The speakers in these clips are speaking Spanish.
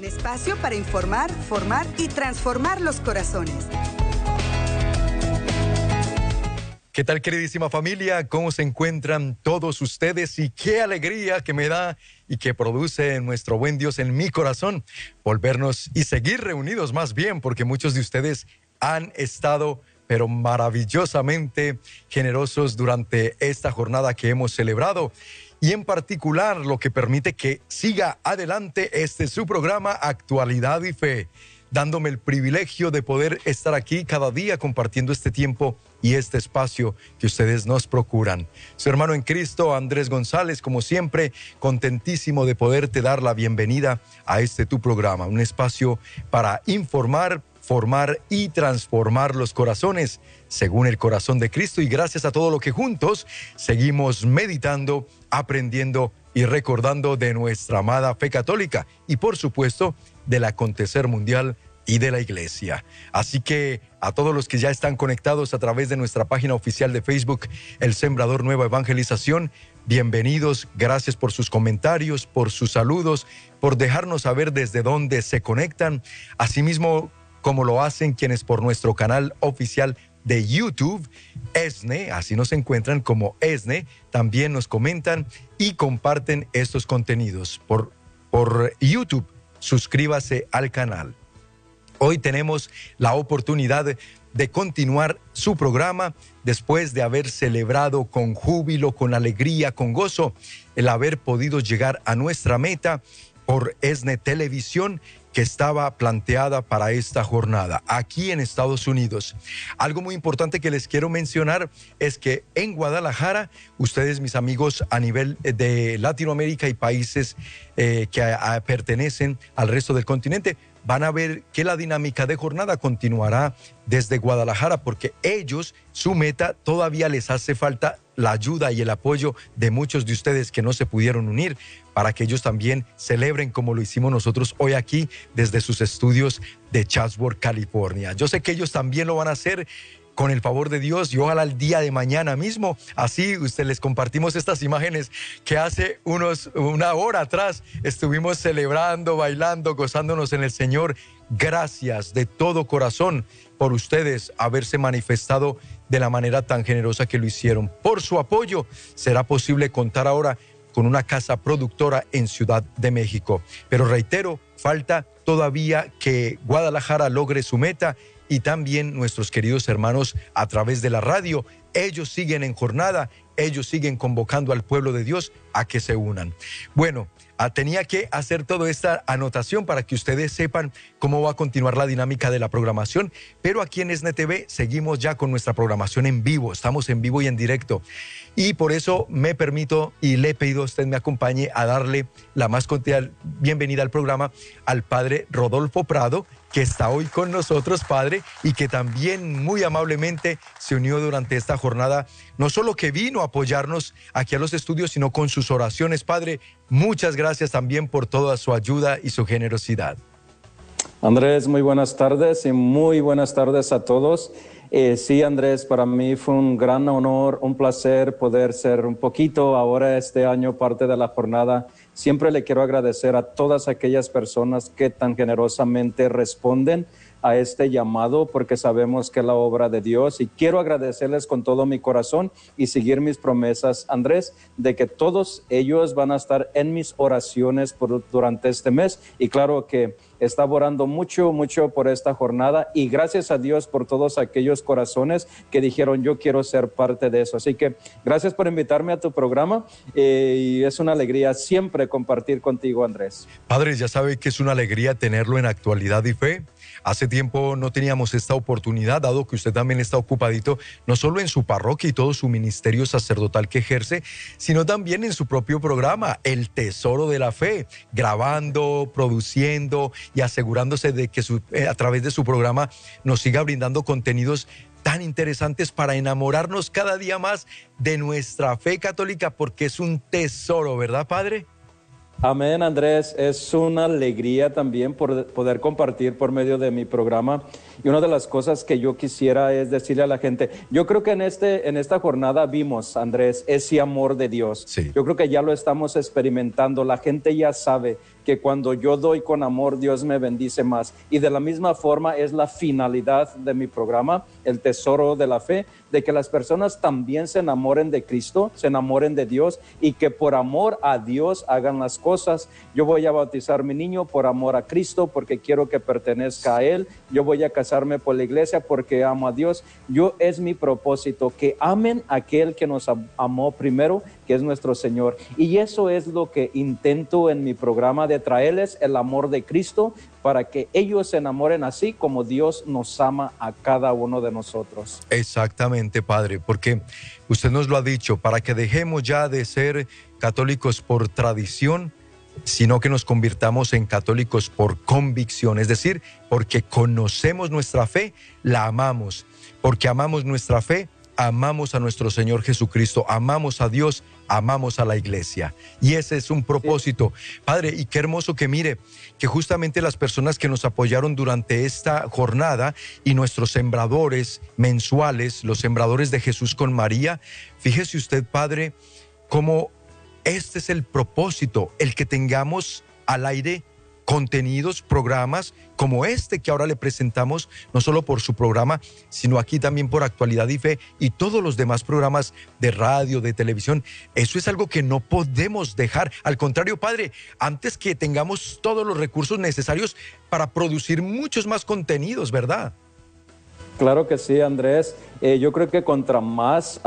Un espacio para informar, formar y transformar los corazones. ¿Qué tal queridísima familia? ¿Cómo se encuentran todos ustedes? Y qué alegría que me da y que produce nuestro buen Dios en mi corazón volvernos y seguir reunidos más bien, porque muchos de ustedes han estado pero maravillosamente generosos durante esta jornada que hemos celebrado. Y en particular lo que permite que siga adelante este su programa Actualidad y Fe, dándome el privilegio de poder estar aquí cada día compartiendo este tiempo y este espacio que ustedes nos procuran. Su hermano en Cristo, Andrés González, como siempre, contentísimo de poderte dar la bienvenida a este tu programa, un espacio para informar, formar y transformar los corazones según el corazón de Cristo y gracias a todo lo que juntos seguimos meditando, aprendiendo y recordando de nuestra amada fe católica y por supuesto del acontecer mundial y de la iglesia. Así que a todos los que ya están conectados a través de nuestra página oficial de Facebook, El Sembrador Nueva Evangelización, bienvenidos, gracias por sus comentarios, por sus saludos, por dejarnos saber desde dónde se conectan. Asimismo, como lo hacen quienes por nuestro canal oficial de YouTube, ESNE, así nos encuentran como ESNE, también nos comentan y comparten estos contenidos por, por YouTube. Suscríbase al canal. Hoy tenemos la oportunidad de continuar su programa después de haber celebrado con júbilo, con alegría, con gozo, el haber podido llegar a nuestra meta por ESNE Televisión que estaba planteada para esta jornada aquí en Estados Unidos. Algo muy importante que les quiero mencionar es que en Guadalajara, ustedes, mis amigos, a nivel de Latinoamérica y países eh, que pertenecen al resto del continente, van a ver que la dinámica de jornada continuará desde Guadalajara porque ellos, su meta, todavía les hace falta la ayuda y el apoyo de muchos de ustedes que no se pudieron unir para que ellos también celebren como lo hicimos nosotros hoy aquí desde sus estudios de Chatsworth, California. Yo sé que ellos también lo van a hacer con el favor de Dios y ojalá el día de mañana mismo. Así usted les compartimos estas imágenes que hace unos una hora atrás estuvimos celebrando, bailando, gozándonos en el Señor. Gracias de todo corazón por ustedes haberse manifestado de la manera tan generosa que lo hicieron. Por su apoyo será posible contar ahora con una casa productora en Ciudad de México. Pero reitero, falta todavía que Guadalajara logre su meta y también nuestros queridos hermanos a través de la radio. Ellos siguen en jornada, ellos siguen convocando al pueblo de Dios a que se unan. Bueno, ah, tenía que hacer toda esta anotación para que ustedes sepan cómo va a continuar la dinámica de la programación, pero aquí en SNTV seguimos ya con nuestra programación en vivo, estamos en vivo y en directo. Y por eso me permito y le he pedido a usted me acompañe a darle la más cordial bienvenida al programa al padre Rodolfo Prado, que está hoy con nosotros, Padre, y que también muy amablemente se unió durante esta jornada, no solo que vino a apoyarnos aquí a los estudios, sino con sus oraciones. Padre, muchas gracias también por toda su ayuda y su generosidad. Andrés, muy buenas tardes y muy buenas tardes a todos. Eh, sí, Andrés, para mí fue un gran honor, un placer poder ser un poquito ahora este año parte de la jornada. Siempre le quiero agradecer a todas aquellas personas que tan generosamente responden a este llamado porque sabemos que es la obra de Dios y quiero agradecerles con todo mi corazón y seguir mis promesas, Andrés, de que todos ellos van a estar en mis oraciones durante este mes y claro que está orando mucho, mucho por esta jornada y gracias a Dios por todos aquellos corazones que dijeron yo quiero ser parte de eso. Así que gracias por invitarme a tu programa eh, y es una alegría siempre compartir contigo, Andrés. Padre, ya sabe que es una alegría tenerlo en actualidad y fe. Hace tiempo no teníamos esta oportunidad, dado que usted también está ocupadito, no solo en su parroquia y todo su ministerio sacerdotal que ejerce, sino también en su propio programa, El Tesoro de la Fe, grabando, produciendo y asegurándose de que eh, a través de su programa nos siga brindando contenidos tan interesantes para enamorarnos cada día más de nuestra fe católica, porque es un tesoro, ¿verdad, Padre? Amén, Andrés. Es una alegría también por poder compartir por medio de mi programa. Y una de las cosas que yo quisiera es decirle a la gente, yo creo que en, este, en esta jornada vimos, Andrés, ese amor de Dios. Yo creo que ya lo estamos experimentando. La gente ya sabe que cuando yo doy con amor, Dios me bendice más. Y de la misma forma es la finalidad de mi programa, el tesoro de la fe, de que las personas también se enamoren de Cristo, se enamoren de Dios y que por amor a Dios hagan las cosas. Yo voy a bautizar mi niño por amor a Cristo, porque quiero que pertenezca a Él. Yo voy a casarme por la iglesia porque amo a Dios. Yo es mi propósito, que amen a aquel que nos amó primero, que es nuestro Señor. Y eso es lo que intento en mi programa de traerles el amor de Cristo para que ellos se enamoren así como Dios nos ama a cada uno de nosotros. Exactamente, Padre, porque usted nos lo ha dicho, para que dejemos ya de ser católicos por tradición, sino que nos convirtamos en católicos por convicción, es decir, porque conocemos nuestra fe, la amamos, porque amamos nuestra fe, amamos a nuestro Señor Jesucristo, amamos a Dios, amamos a la iglesia. Y ese es un propósito. Padre, y qué hermoso que mire que justamente las personas que nos apoyaron durante esta jornada y nuestros sembradores mensuales, los sembradores de Jesús con María, fíjese usted, Padre, cómo este es el propósito, el que tengamos al aire contenidos, programas como este que ahora le presentamos, no solo por su programa, sino aquí también por Actualidad y Fe y todos los demás programas de radio, de televisión. Eso es algo que no podemos dejar. Al contrario, Padre, antes que tengamos todos los recursos necesarios para producir muchos más contenidos, ¿verdad? Claro que sí, Andrés. Eh, yo creo que contra más...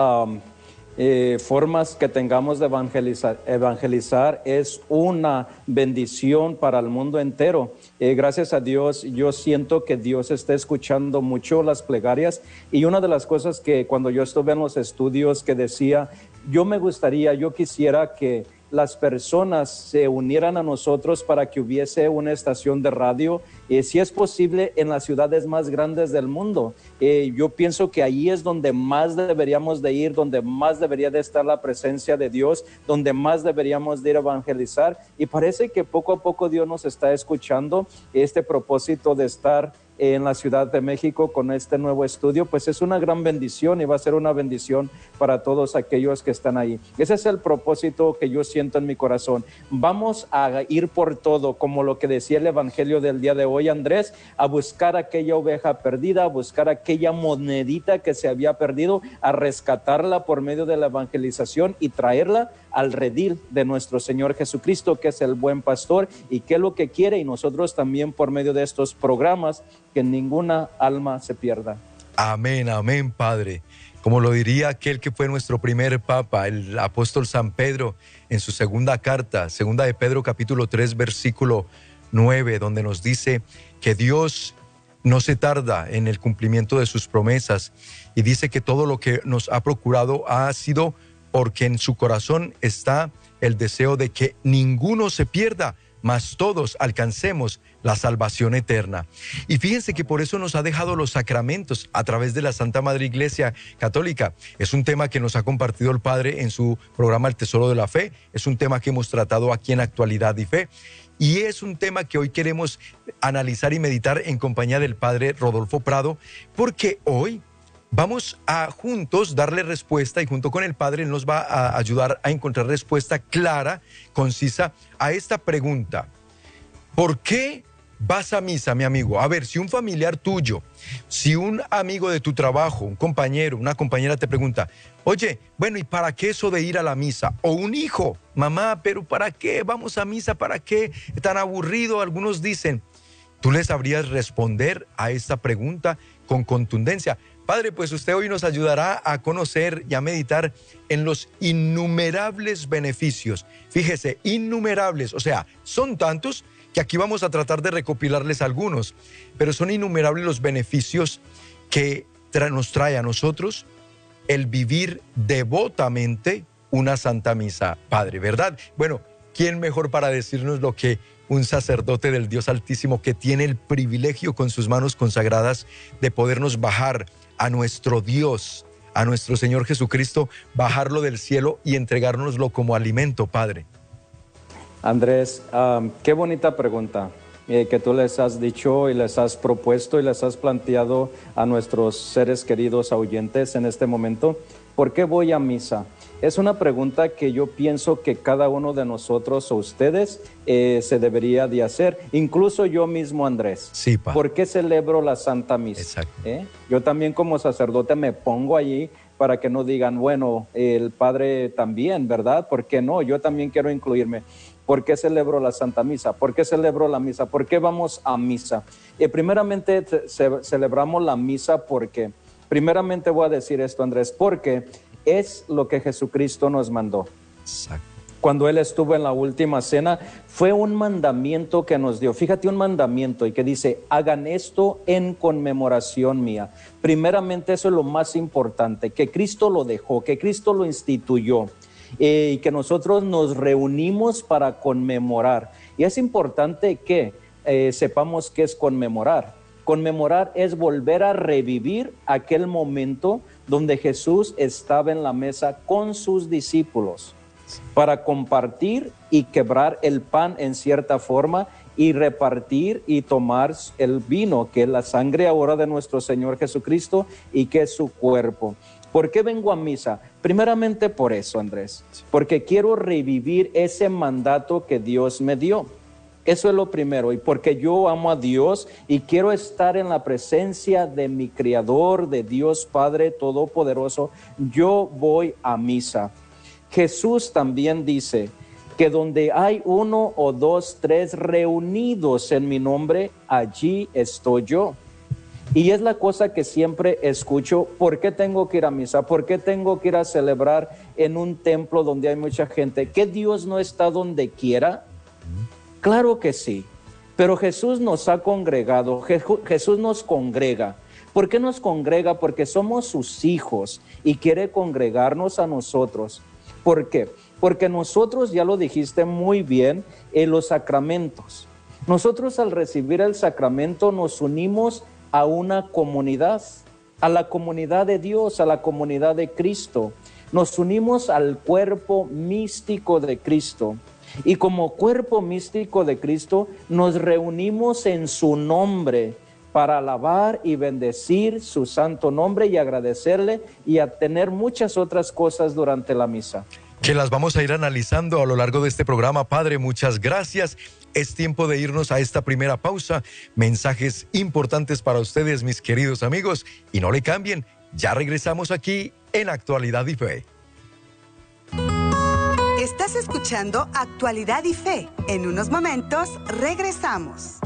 Eh, formas que tengamos de evangelizar, evangelizar es una bendición para el mundo entero. Eh, gracias a Dios, yo siento que Dios está escuchando mucho las plegarias y una de las cosas que cuando yo estuve en los estudios que decía, yo me gustaría, yo quisiera que las personas se unieran a nosotros para que hubiese una estación de radio, eh, si es posible, en las ciudades más grandes del mundo. Eh, yo pienso que ahí es donde más deberíamos de ir, donde más debería de estar la presencia de Dios, donde más deberíamos de ir a evangelizar. Y parece que poco a poco Dios nos está escuchando este propósito de estar en la Ciudad de México con este nuevo estudio, pues es una gran bendición y va a ser una bendición para todos aquellos que están ahí. Ese es el propósito que yo siento en mi corazón. Vamos a ir por todo, como lo que decía el Evangelio del día de hoy, Andrés, a buscar aquella oveja perdida, a buscar aquella monedita que se había perdido, a rescatarla por medio de la evangelización y traerla al de nuestro Señor Jesucristo, que es el buen pastor y que es lo que quiere y nosotros también por medio de estos programas que ninguna alma se pierda. Amén, amén, Padre. Como lo diría aquel que fue nuestro primer papa, el apóstol San Pedro, en su segunda carta, segunda de Pedro capítulo 3, versículo 9, donde nos dice que Dios no se tarda en el cumplimiento de sus promesas y dice que todo lo que nos ha procurado ha sido porque en su corazón está el deseo de que ninguno se pierda, mas todos alcancemos la salvación eterna. Y fíjense que por eso nos ha dejado los sacramentos a través de la Santa Madre Iglesia Católica. Es un tema que nos ha compartido el Padre en su programa El Tesoro de la Fe. Es un tema que hemos tratado aquí en Actualidad y Fe. Y es un tema que hoy queremos analizar y meditar en compañía del Padre Rodolfo Prado, porque hoy Vamos a juntos darle respuesta y junto con el Padre nos va a ayudar a encontrar respuesta clara, concisa a esta pregunta. ¿Por qué vas a misa, mi amigo? A ver, si un familiar tuyo, si un amigo de tu trabajo, un compañero, una compañera te pregunta, oye, bueno, ¿y para qué eso de ir a la misa? O un hijo, mamá, pero ¿para qué vamos a misa? ¿Para qué tan aburrido? Algunos dicen, ¿tú les sabrías responder a esta pregunta con contundencia? Padre, pues usted hoy nos ayudará a conocer y a meditar en los innumerables beneficios. Fíjese, innumerables, o sea, son tantos que aquí vamos a tratar de recopilarles algunos, pero son innumerables los beneficios que nos trae a nosotros el vivir devotamente una Santa Misa, Padre, ¿verdad? Bueno, ¿quién mejor para decirnos lo que un sacerdote del Dios Altísimo que tiene el privilegio con sus manos consagradas de podernos bajar a nuestro Dios, a nuestro Señor Jesucristo, bajarlo del cielo y entregárnoslo como alimento, Padre? Andrés, qué bonita pregunta eh, que tú les has dicho y les has propuesto y les has planteado a nuestros seres queridos oyentes en este momento. ¿Por qué voy a misa? Es una pregunta que yo pienso que cada uno de nosotros o ustedes eh, se debería de hacer, incluso yo mismo, Andrés. Sí, ¿Por qué celebro la Santa Misa? Exacto. ¿Eh? Yo también como sacerdote me pongo allí para que no digan, bueno, el Padre también, ¿verdad? ¿Por qué no? Yo también quiero incluirme. ¿Por qué celebro la Santa Misa? ¿Por qué celebro la misa? ¿Por qué vamos a misa? Y primeramente celebramos la misa porque, primeramente voy a decir esto, Andrés, porque es lo que Jesucristo nos mandó. Cuando Él estuvo en la última cena, fue un mandamiento que nos dio. Fíjate un mandamiento y que dice, hagan esto en conmemoración mía. Primeramente eso es lo más importante, que Cristo lo dejó, que Cristo lo instituyó eh, y que nosotros nos reunimos para conmemorar. Y es importante que eh, sepamos qué es conmemorar. Conmemorar es volver a revivir aquel momento donde Jesús estaba en la mesa con sus discípulos para compartir y quebrar el pan en cierta forma y repartir y tomar el vino, que es la sangre ahora de nuestro Señor Jesucristo y que es su cuerpo. ¿Por qué vengo a misa? Primeramente por eso, Andrés, porque quiero revivir ese mandato que Dios me dio. Eso es lo primero. Y porque yo amo a Dios y quiero estar en la presencia de mi Creador, de Dios Padre Todopoderoso, yo voy a misa. Jesús también dice que donde hay uno o dos, tres reunidos en mi nombre, allí estoy yo. Y es la cosa que siempre escucho, ¿por qué tengo que ir a misa? ¿Por qué tengo que ir a celebrar en un templo donde hay mucha gente? ¿Que Dios no está donde quiera? Claro que sí, pero Jesús nos ha congregado, Jesús nos congrega. ¿Por qué nos congrega? Porque somos sus hijos y quiere congregarnos a nosotros. ¿Por qué? Porque nosotros, ya lo dijiste muy bien, en los sacramentos. Nosotros al recibir el sacramento nos unimos a una comunidad, a la comunidad de Dios, a la comunidad de Cristo. Nos unimos al cuerpo místico de Cristo. Y como cuerpo místico de Cristo nos reunimos en su nombre para alabar y bendecir su santo nombre y agradecerle y a tener muchas otras cosas durante la misa. Que las vamos a ir analizando a lo largo de este programa. Padre, muchas gracias. Es tiempo de irnos a esta primera pausa. Mensajes importantes para ustedes, mis queridos amigos. Y no le cambien, ya regresamos aquí en Actualidad y Fe. Estás escuchando Actualidad y Fe. En unos momentos regresamos.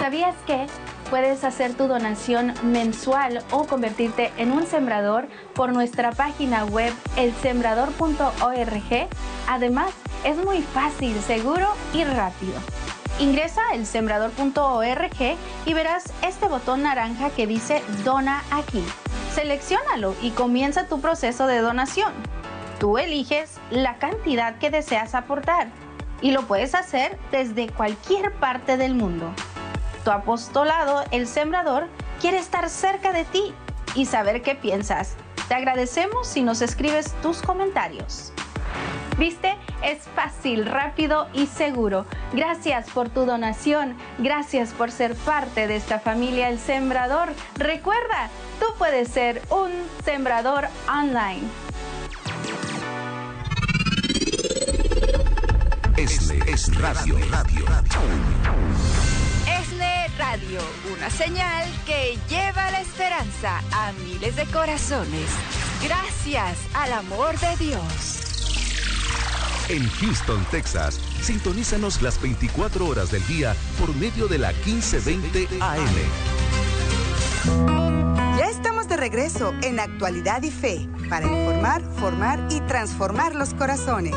¿Sabías que puedes hacer tu donación mensual o convertirte en un sembrador por nuestra página web elsembrador.org? Además, es muy fácil, seguro y rápido. Ingresa a elsembrador.org y verás este botón naranja que dice Dona aquí. Selecciónalo y comienza tu proceso de donación. Tú eliges la cantidad que deseas aportar y lo puedes hacer desde cualquier parte del mundo. Tu apostolado, el sembrador, quiere estar cerca de ti y saber qué piensas. Te agradecemos si nos escribes tus comentarios. ¿Viste? Es fácil, rápido y seguro. Gracias por tu donación. Gracias por ser parte de esta familia El Sembrador. Recuerda, tú puedes ser un sembrador online. Esle es radio, radio, radio. Esle Radio, una señal que lleva la esperanza a miles de corazones. Gracias al amor de Dios. En Houston, Texas, sintonízanos las 24 horas del día por medio de la 1520 AM. Ya estamos de regreso en Actualidad y Fe para informar, formar y transformar los corazones.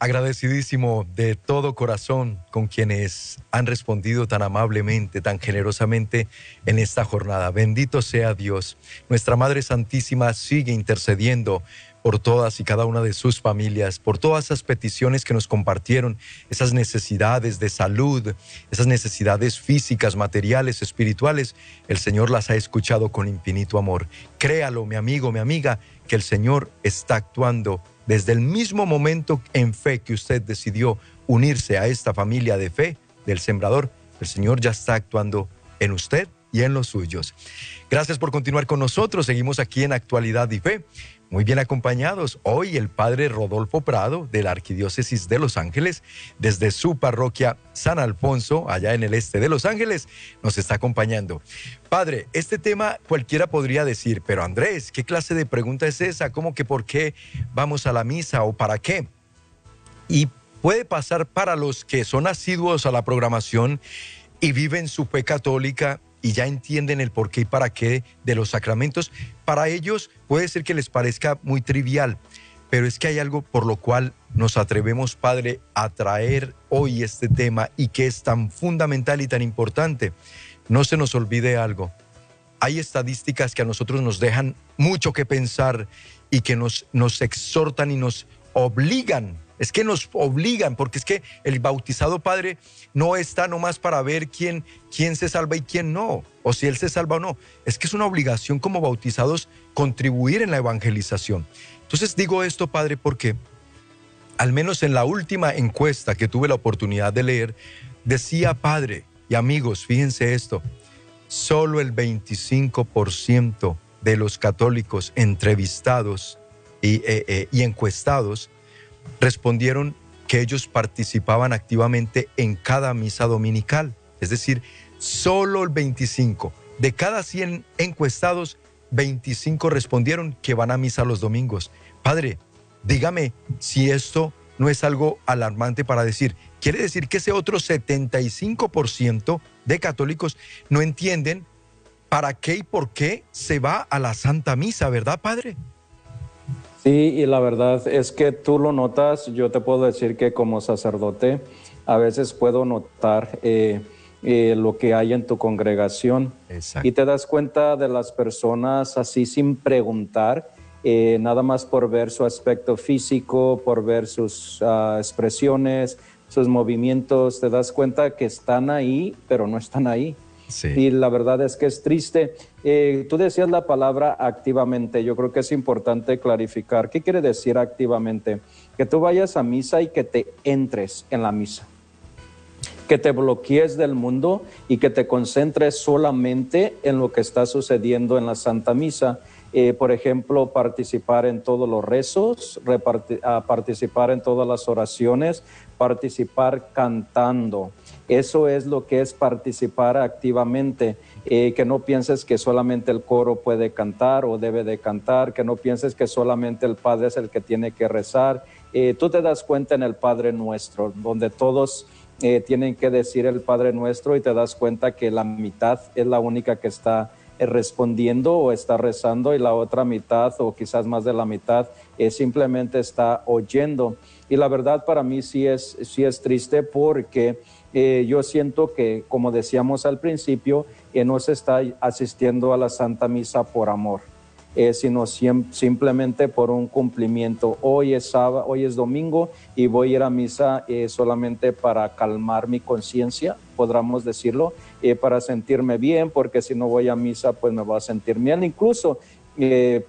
Agradecidísimo de todo corazón con quienes han respondido tan amablemente, tan generosamente en esta jornada. Bendito sea Dios. Nuestra Madre Santísima sigue intercediendo por todas y cada una de sus familias, por todas esas peticiones que nos compartieron, esas necesidades de salud, esas necesidades físicas, materiales, espirituales. El Señor las ha escuchado con infinito amor. Créalo, mi amigo, mi amiga, que el Señor está actuando desde el mismo momento en fe que usted decidió unirse a esta familia de fe del sembrador. El Señor ya está actuando en usted y en los suyos. Gracias por continuar con nosotros. Seguimos aquí en Actualidad y Fe. Muy bien acompañados. Hoy el padre Rodolfo Prado de la Arquidiócesis de Los Ángeles, desde su parroquia San Alfonso, allá en el este de Los Ángeles, nos está acompañando. Padre, este tema cualquiera podría decir, pero Andrés, ¿qué clase de pregunta es esa? ¿Cómo que por qué vamos a la misa o para qué? Y puede pasar para los que son asiduos a la programación y viven su fe católica y ya entienden el por qué y para qué de los sacramentos, para ellos puede ser que les parezca muy trivial, pero es que hay algo por lo cual nos atrevemos, Padre, a traer hoy este tema y que es tan fundamental y tan importante. No se nos olvide algo. Hay estadísticas que a nosotros nos dejan mucho que pensar y que nos, nos exhortan y nos obligan es que nos obligan, porque es que el bautizado padre no está nomás para ver quién, quién se salva y quién no, o si él se salva o no. Es que es una obligación como bautizados contribuir en la evangelización. Entonces digo esto, padre, porque al menos en la última encuesta que tuve la oportunidad de leer, decía, padre y amigos, fíjense esto, solo el 25% de los católicos entrevistados y, eh, eh, y encuestados respondieron que ellos participaban activamente en cada misa dominical. Es decir, solo el 25 de cada 100 encuestados, 25 respondieron que van a misa los domingos. Padre, dígame si esto no es algo alarmante para decir, quiere decir que ese otro 75% de católicos no entienden para qué y por qué se va a la Santa Misa, ¿verdad, Padre? Sí, y la verdad es que tú lo notas, yo te puedo decir que como sacerdote a veces puedo notar eh, eh, lo que hay en tu congregación. Y te das cuenta de las personas así sin preguntar, eh, nada más por ver su aspecto físico, por ver sus ah, expresiones, sus movimientos, te das cuenta que están ahí, pero no están ahí. Y la verdad es que es triste. Eh, tú decías la palabra activamente. Yo creo que es importante clarificar. ¿Qué quiere decir activamente? Que tú vayas a misa y que te entres en la misa. Que te bloquees del mundo y que te concentres solamente en lo que está sucediendo en la Santa Misa. Eh, por ejemplo, participar en todos los rezos, participar en todas las oraciones, participar cantando. Eso es lo que es participar activamente, eh, que no pienses que solamente el coro puede cantar o debe de cantar, que no pienses que solamente el Padre es el que tiene que rezar. Eh, tú te das cuenta en el Padre Nuestro, donde todos eh, tienen que decir el Padre Nuestro y te das cuenta que la mitad es la única que está respondiendo o está rezando y la otra mitad o quizás más de la mitad simplemente está oyendo. Y la verdad para mí sí es, sí es triste porque eh, yo siento que, como decíamos al principio, eh, no se está asistiendo a la Santa Misa por amor, eh, sino simplemente por un cumplimiento. Hoy es, sábado, hoy es domingo y voy a ir a misa solamente para calmar mi conciencia, podríamos decirlo, para sentirme bien, porque si no voy a misa, pues me voy a sentir bien. Incluso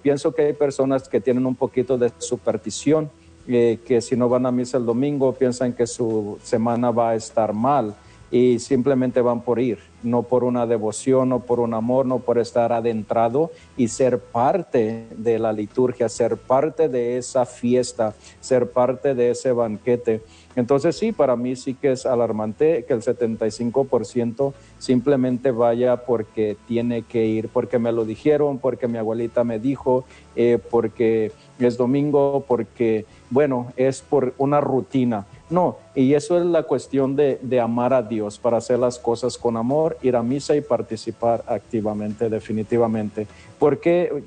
pienso que hay personas que tienen un poquito de superstición que si no van a misa el domingo piensan que su semana va a estar mal y simplemente van por ir, no por una devoción, no por un amor, no por estar adentrado y ser parte de la liturgia, ser parte de esa fiesta, ser parte de ese banquete. Entonces sí, para mí sí que es alarmante que el 75% simplemente vaya porque tiene que ir, porque me lo dijeron, porque mi abuelita me dijo, eh, porque es domingo, porque bueno, es por una rutina. No, y eso es la cuestión de, amar a Dios, para hacer las cosas con amor, ir a misa y participar activamente, definitivamente. Porque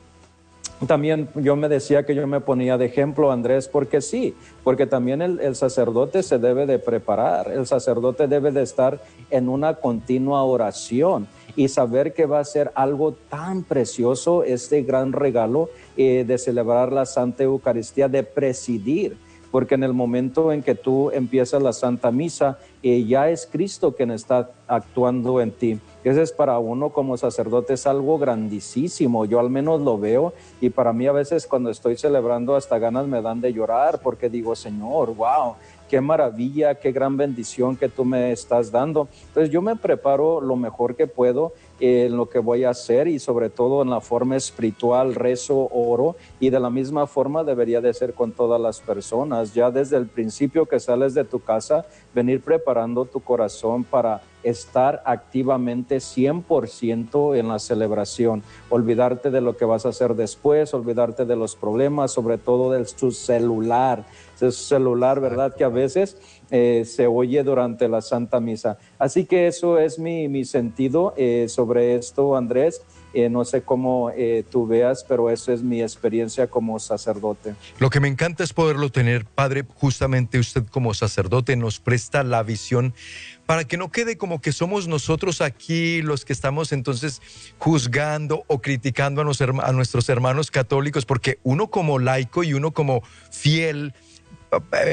también yo me decía que yo me ponía de ejemplo, Andrés, porque sí, porque también el, sacerdote se debe de preparar, el sacerdote debe de estar en una continua oración y saber que va a ser algo tan precioso, este gran regalo eh, de celebrar la Santa Eucaristía, de presidir porque en el momento en que tú empiezas la Santa Misa, eh, ya es Cristo quien está actuando en ti. Ese es para uno como sacerdote es algo grandísimo, yo al menos lo veo y para mí a veces cuando estoy celebrando hasta ganas me dan de llorar porque digo, Señor, wow, qué maravilla, qué gran bendición que tú me estás dando. Entonces yo me preparo lo mejor que puedo en lo que voy a hacer y sobre todo en la forma espiritual, rezo, oro y de la misma forma debería de ser con todas las personas. Ya desde el principio que sales de tu casa, venir preparando tu corazón para estar activamente 100% en la celebración, olvidarte de lo que vas a hacer después, olvidarte de los problemas, sobre todo de tu celular, ese celular, ¿verdad? Que a veces eh, se oye durante la Santa Misa. Así que eso es mi, mi sentido eh, sobre esto, Andrés. Eh, no sé cómo tú veas, pero eso es mi experiencia como sacerdote. Lo que me encanta es poderlo tener, Padre, justamente usted como sacerdote nos presta la visión para que no quede como que somos nosotros aquí los que estamos entonces juzgando o criticando a, nuestros hermanos católicos, porque uno como laico y uno como fiel,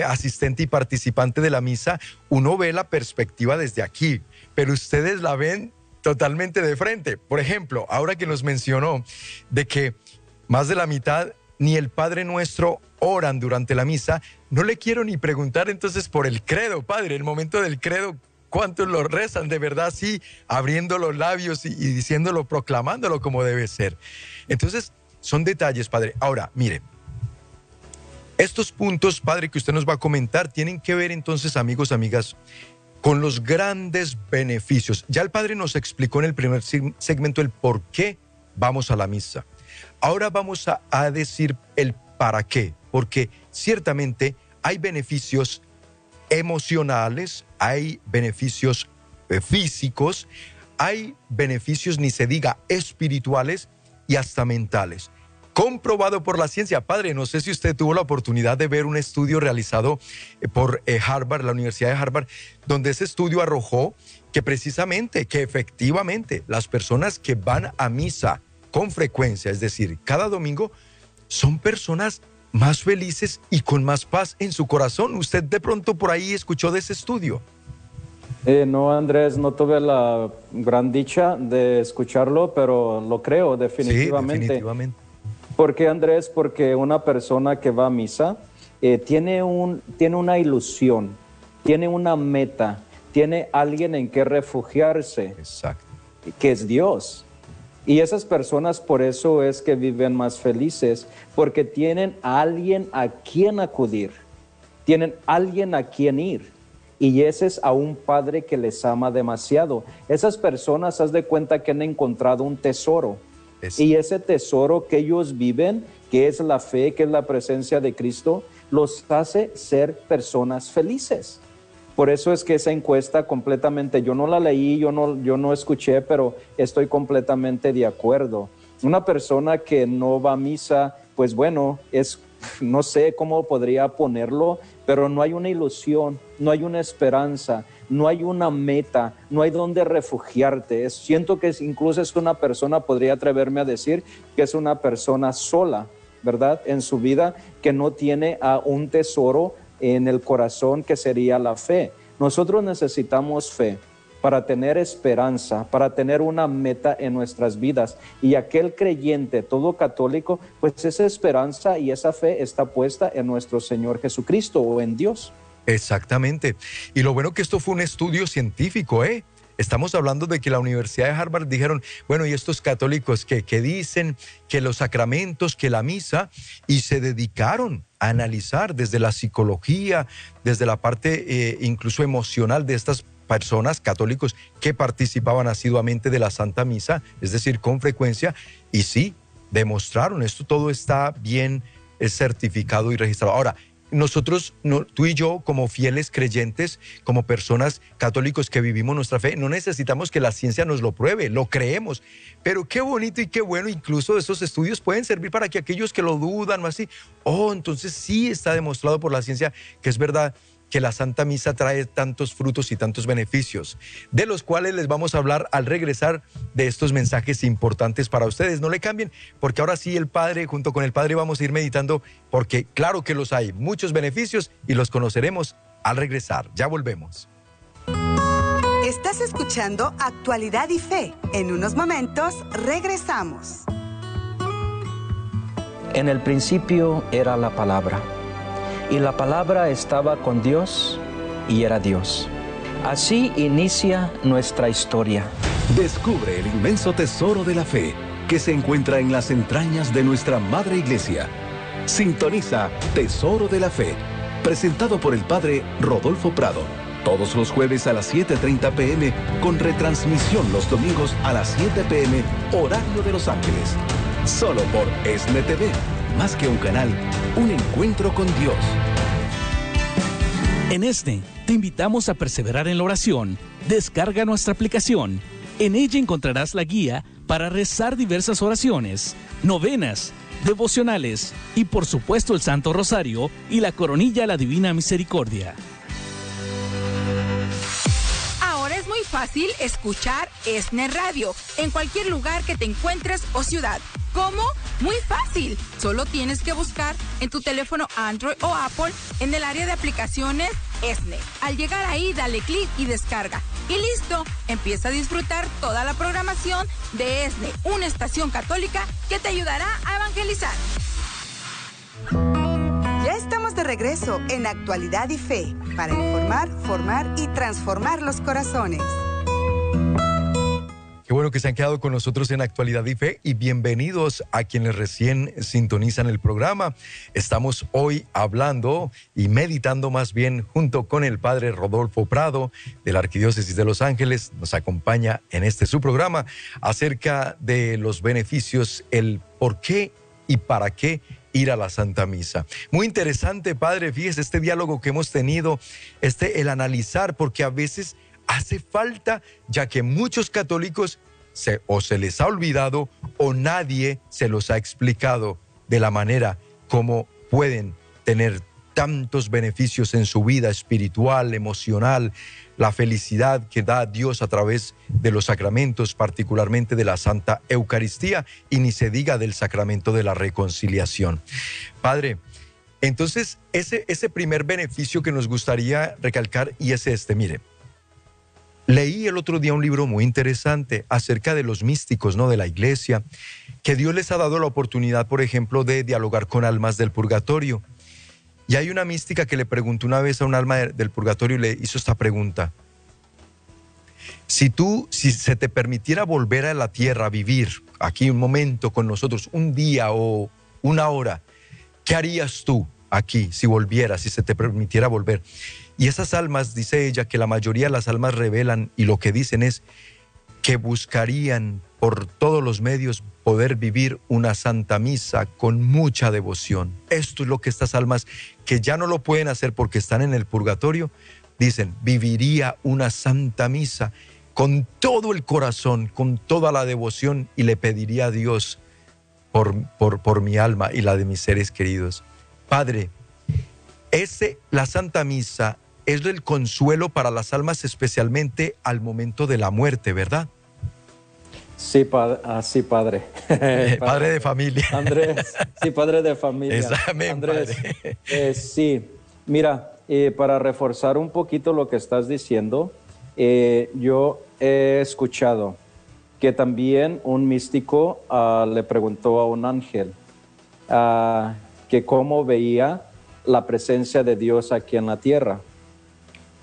asistente y participante de la misa, uno ve la perspectiva desde aquí, pero ustedes la ven totalmente de frente. Por ejemplo, ahora que nos mencionó de que más de la mitad ni el Padre Nuestro oran durante la misa, no le quiero ni preguntar entonces por el credo, Padre, el momento del credo, ¿cuántos lo rezan de verdad sí, abriendo los labios y, diciéndolo, proclamándolo como debe ser? Entonces, son detalles, Padre. Ahora, mire, estos puntos, Padre, que usted nos va a comentar, tienen que ver entonces, amigos, amigas, con los grandes beneficios. Ya el Padre nos explicó en el primer segmento el por qué vamos a la misa. Ahora vamos a, decir el para qué, porque ciertamente hay beneficios emocionales, hay beneficios eh, físicos, hay beneficios, ni se diga, espirituales y hasta mentales comprobado por la ciencia. Padre, no sé si usted tuvo la oportunidad de ver un estudio realizado eh, por eh, Harvard, la Universidad de Harvard, donde ese estudio arrojó que precisamente, que efectivamente las personas que van a misa con frecuencia, es decir, cada domingo, son personas más felices y con más paz en su corazón. ¿Usted de pronto por ahí escuchó de ese estudio? Eh, no, Andrés, no tuve la gran dicha de escucharlo, pero lo creo definitivamente. Sí, definitivamente. ¿Por qué, Andrés? Porque una persona que va a misa eh, tiene, un, tiene una ilusión, tiene una meta, tiene alguien en que refugiarse. Exacto. Que es Dios. Y esas personas por eso es que viven más felices, porque tienen a alguien a quien acudir, tienen a alguien a quien ir. Y ese es a un padre que les ama demasiado. Esas personas, haz de cuenta que han encontrado un tesoro y ese tesoro que ellos viven, que es la fe, que es la presencia de Cristo, los hace ser personas felices. Por eso es que esa encuesta completamente, yo no la leí, yo no, yo no escuché, pero estoy completamente de acuerdo. Una persona que no va a misa, pues bueno, es, no sé cómo podría ponerlo, pero no hay una ilusión, no hay una esperanza, no hay una meta, no hay donde refugiarte. siento que incluso es una persona, podría atreverme a decir, que es una persona sola, ¿verdad? En su vida, que no tiene a un tesoro en el corazón que sería la fe. Nosotros necesitamos fe para tener esperanza, para tener una meta en nuestras vidas. Y aquel creyente, todo católico, pues esa esperanza y esa fe está puesta en nuestro Señor Jesucristo o en Dios. Exactamente. Y lo bueno que esto fue un estudio científico, ¿eh? Estamos hablando de que la Universidad de Harvard dijeron, bueno, y estos católicos que, que dicen que los sacramentos, que la misa, y se dedicaron a analizar desde la psicología, desde la parte eh, incluso emocional de estas personas católicos que participaban asiduamente de la Santa Misa, es decir, con frecuencia, y sí, demostraron, esto todo está bien certificado y registrado. Ahora, nosotros, tú y yo, como fieles creyentes, como personas católicos que vivimos nuestra fe, no necesitamos que la ciencia nos lo pruebe, lo creemos. Pero qué bonito y qué bueno, incluso esos estudios pueden servir para que aquellos que lo dudan o así, oh, entonces sí está demostrado por la ciencia que es verdad que la Santa Misa trae tantos frutos y tantos beneficios, de los cuales les vamos a hablar al regresar de estos mensajes importantes para ustedes. No le cambien, porque ahora sí el Padre, junto con el Padre, vamos a ir meditando, porque claro que los hay, muchos beneficios y los conoceremos al regresar. Ya volvemos. Estás escuchando Actualidad y Fe. En unos momentos regresamos. En el principio era la palabra, y la palabra estaba con Dios y era Dios. Así inicia nuestra historia. Descubre el inmenso tesoro de la fe que se encuentra en las entrañas de nuestra Madre Iglesia. Sintoniza Tesoro de la Fe, presentado por el Padre Rodolfo Prado, todos los jueves a las 7.30 pm, con retransmisión los domingos a las 7 pm, horario de Los Ángeles. Solo por ESNE TV, más que un canal, un encuentro con Dios. En ESNE, te invitamos a perseverar en la oración. Descarga nuestra aplicación. En ella encontrarás la guía para rezar diversas oraciones, novenas, devocionales y por supuesto el Santo Rosario y la coronilla a la Divina Misericordia. Ahora es muy fácil escuchar ESNE Radio en cualquier lugar que te encuentres o ciudad. ¿Cómo? Muy fácil. Solo tienes que buscar en tu teléfono Android o Apple en el área de aplicaciones ESNE. Al llegar ahí, dale clic y descarga. Y listo, empieza a disfrutar toda la programación de ESNE, una estación católica que te ayudará a evangelizar. Ya estamos de regreso en Actualidad y Fe para informar, formar y transformar los corazones. Qué bueno que se han quedado con nosotros en Actualidad y Fe y bienvenidos a quienes recién sintonizan el programa. Estamos hoy hablando y meditando más bien junto con el Padre Rodolfo Prado de la Arquidiócesis de Los Ángeles. Nos acompaña en este su programa acerca de los beneficios, el por qué y para qué ir a la Santa Misa. Muy interesante, Padre, fíjese este diálogo que hemos tenido, este el analizar, porque a veces hace falta, ya que muchos católicos o se les ha olvidado o nadie se los ha explicado de la manera como pueden tener tantos beneficios en su vida espiritual, emocional, la felicidad que da Dios a través de los sacramentos, particularmente de la Santa Eucaristía, y ni se diga del sacramento de la reconciliación. Padre, entonces ese, ese primer beneficio que nos gustaría recalcar y es este, mire, Leí el otro día un libro muy interesante acerca de los místicos, ¿no? De la iglesia, que Dios les ha dado la oportunidad, por ejemplo, de dialogar con almas del purgatorio. Y hay una mística que le preguntó una vez a un alma del purgatorio y le hizo esta pregunta. Si tú, si se te permitiera volver a la tierra a vivir aquí un momento con nosotros, un día o una hora, ¿qué harías tú aquí si volvieras, si se te permitiera volver? Y esas almas, dice ella, que la mayoría de las almas revelan y lo que dicen es que buscarían por todos los medios poder vivir una santa misa con mucha devoción. Esto es lo que estas almas que ya no lo pueden hacer porque están en el purgatorio, dicen, viviría una santa misa con todo el corazón, con toda la devoción y le pediría a Dios por, por, por mi alma y la de mis seres queridos. Padre, ese, la Santa Misa es el consuelo para las almas, especialmente al momento de la muerte, ¿verdad? Sí, así padre. padre. de familia. Andrés, sí, padre de familia. Andrés, eh, sí, mira, eh, para reforzar un poquito lo que estás diciendo, eh, yo he escuchado que también un místico ah, le preguntó a un ángel ah, que cómo veía la presencia de Dios aquí en la tierra.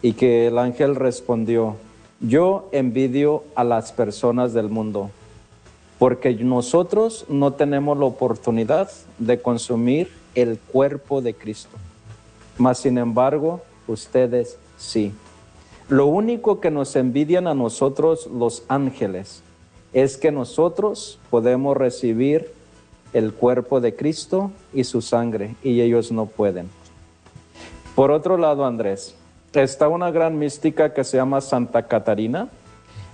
Y que el ángel respondió, yo envidio a las personas del mundo, porque nosotros no tenemos la oportunidad de consumir el cuerpo de Cristo. Mas, sin embargo, ustedes sí. Lo único que nos envidian a nosotros los ángeles es que nosotros podemos recibir el cuerpo de Cristo y su sangre, y ellos no pueden. Por otro lado, Andrés, está una gran mística que se llama Santa Catarina,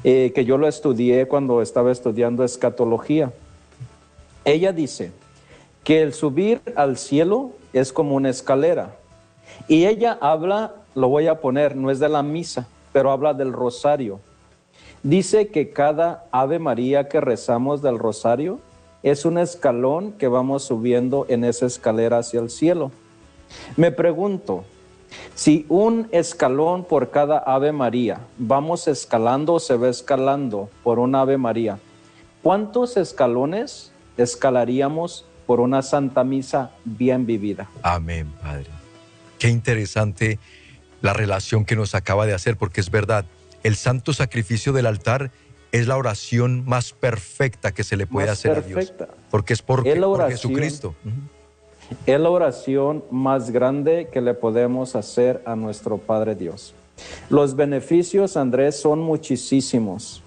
eh, que yo lo estudié cuando estaba estudiando escatología. Ella dice que el subir al cielo es como una escalera. Y ella habla lo voy a poner, no es de la misa, pero habla del rosario. Dice que cada Ave María que rezamos del rosario es un escalón que vamos subiendo en esa escalera hacia el cielo. Me pregunto, si un escalón por cada Ave María, vamos escalando o se va escalando por una Ave María, ¿cuántos escalones escalaríamos por una Santa Misa bien vivida? Amén, Padre. Qué interesante la relación que nos acaba de hacer, porque es verdad, el santo sacrificio del altar es la oración más perfecta que se le puede hacer a Dios. Porque es por, por Jesucristo. Es la oración más grande que le podemos hacer a nuestro Padre Dios. Los beneficios, Andrés, son muchísimos,